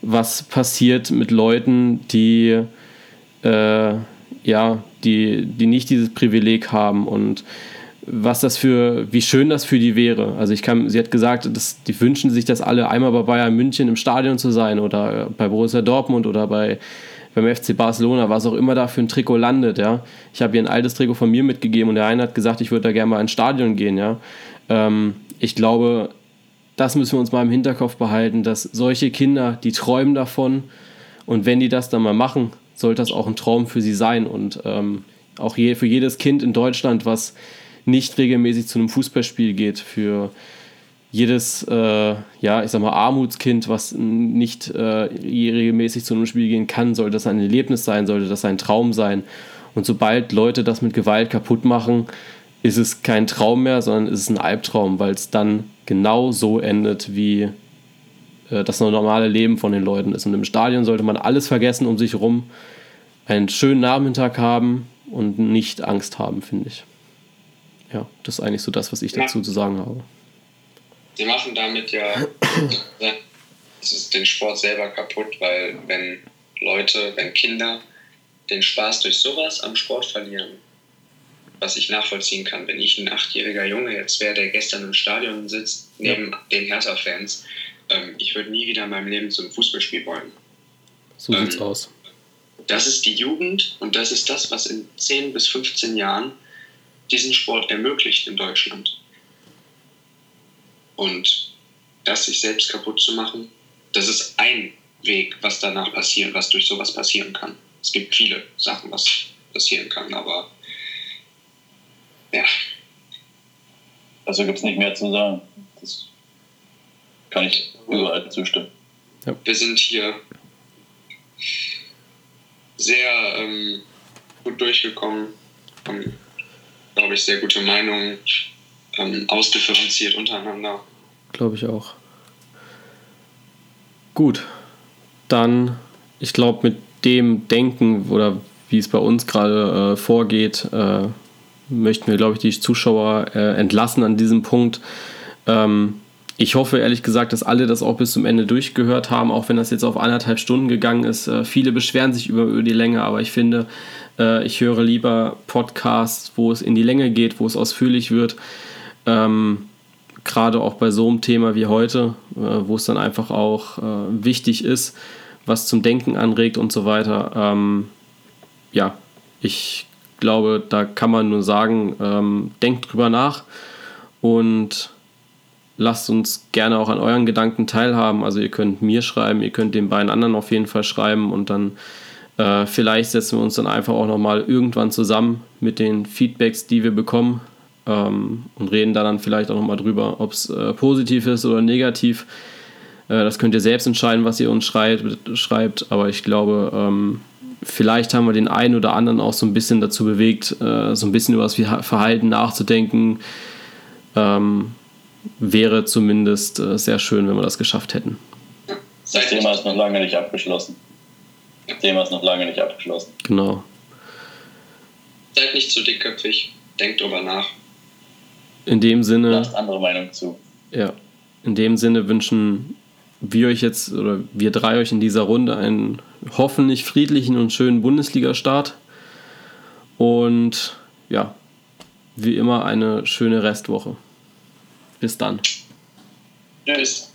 was passiert mit Leuten, die, äh, ja, die, die nicht dieses Privileg haben und was das für, wie schön das für die wäre. Also ich kann, sie hat gesagt, dass die wünschen sich, dass alle einmal bei Bayern München im Stadion zu sein oder bei Borussia Dortmund oder bei beim FC Barcelona, was auch immer da für ein Trikot landet, ja. Ich habe ihr ein altes Trikot von mir mitgegeben und der eine hat gesagt, ich würde da gerne mal ins Stadion gehen, ja. Ähm, ich glaube, das müssen wir uns mal im Hinterkopf behalten, dass solche Kinder, die träumen davon und wenn die das dann mal machen, sollte das auch ein Traum für sie sein und ähm, auch je, für jedes Kind in Deutschland, was nicht regelmäßig zu einem Fußballspiel geht, für jedes, äh, ja, ich sag mal, Armutskind, was nicht äh, regelmäßig zu einem Spiel gehen kann, sollte das ein Erlebnis sein, sollte das ein Traum sein. Und sobald Leute das mit Gewalt kaputt machen, ist es kein Traum mehr, sondern ist es ein Albtraum, weil es dann genau so endet, wie äh, das normale Leben von den Leuten ist. Und im Stadion sollte man alles vergessen um sich herum, einen schönen Nachmittag haben und nicht Angst haben, finde ich. Ja, das ist eigentlich so das, was ich dazu zu sagen habe sie machen damit ja den Sport selber kaputt, weil wenn Leute, wenn Kinder den Spaß durch sowas am Sport verlieren, was ich nachvollziehen kann, wenn ich ein achtjähriger Junge jetzt wäre, der gestern im Stadion sitzt, neben ja. den Hertha-Fans, ähm, ich würde nie wieder in meinem Leben zum Fußballspiel wollen. So ähm, sieht's aus. Das ist die Jugend und das ist das, was in 10 bis 15 Jahren diesen Sport ermöglicht in Deutschland. Und das sich selbst kaputt zu machen, das ist ein Weg, was danach passiert, was durch sowas passieren kann. Es gibt viele Sachen, was passieren kann, aber ja. Also gibt es nicht mehr zu sagen. Das kann ich überall zustimmen. Ja. Wir sind hier sehr ähm, gut durchgekommen, haben, glaube ich, sehr gute Meinungen, ähm, ausdifferenziert untereinander. Glaube ich auch. Gut, dann, ich glaube, mit dem Denken oder wie es bei uns gerade äh, vorgeht, äh, möchten wir, glaube ich, die Zuschauer äh, entlassen an diesem Punkt. Ähm, ich hoffe ehrlich gesagt, dass alle das auch bis zum Ende durchgehört haben, auch wenn das jetzt auf anderthalb Stunden gegangen ist. Äh, viele beschweren sich über, über die Länge, aber ich finde, äh, ich höre lieber Podcasts, wo es in die Länge geht, wo es ausführlich wird. Ähm, gerade auch bei so einem Thema wie heute, äh, wo es dann einfach auch äh, wichtig ist, was zum Denken anregt und so weiter. Ähm, ja, ich glaube, da kann man nur sagen, ähm, denkt drüber nach und lasst uns gerne auch an euren Gedanken teilhaben. Also ihr könnt mir schreiben, ihr könnt den beiden anderen auf jeden Fall schreiben und dann äh, vielleicht setzen wir uns dann einfach auch nochmal irgendwann zusammen mit den Feedbacks, die wir bekommen ähm, und reden da dann vielleicht auch nochmal drüber, ob es äh, positiv ist oder negativ. Äh, das könnt ihr selbst entscheiden, was ihr uns schreibt, schreibt aber ich glaube, ähm, vielleicht haben wir den einen oder anderen auch so ein bisschen dazu bewegt, äh, so ein bisschen über das Verhalten nachzudenken. Ähm, wäre zumindest äh, sehr schön, wenn wir das geschafft hätten. Das Thema ist noch lange nicht abgeschlossen. Das Thema ist noch lange nicht abgeschlossen. Genau. Seid nicht zu dickköpfig. Denkt drüber nach. In dem Sinne. Lasst andere Meinung zu. Ja. In dem Sinne wünschen wir euch jetzt oder wir drei euch in dieser Runde einen hoffentlich friedlichen und schönen Bundesliga-Start. Und ja, wie immer eine schöne Restwoche. Bis dann. Tschüss.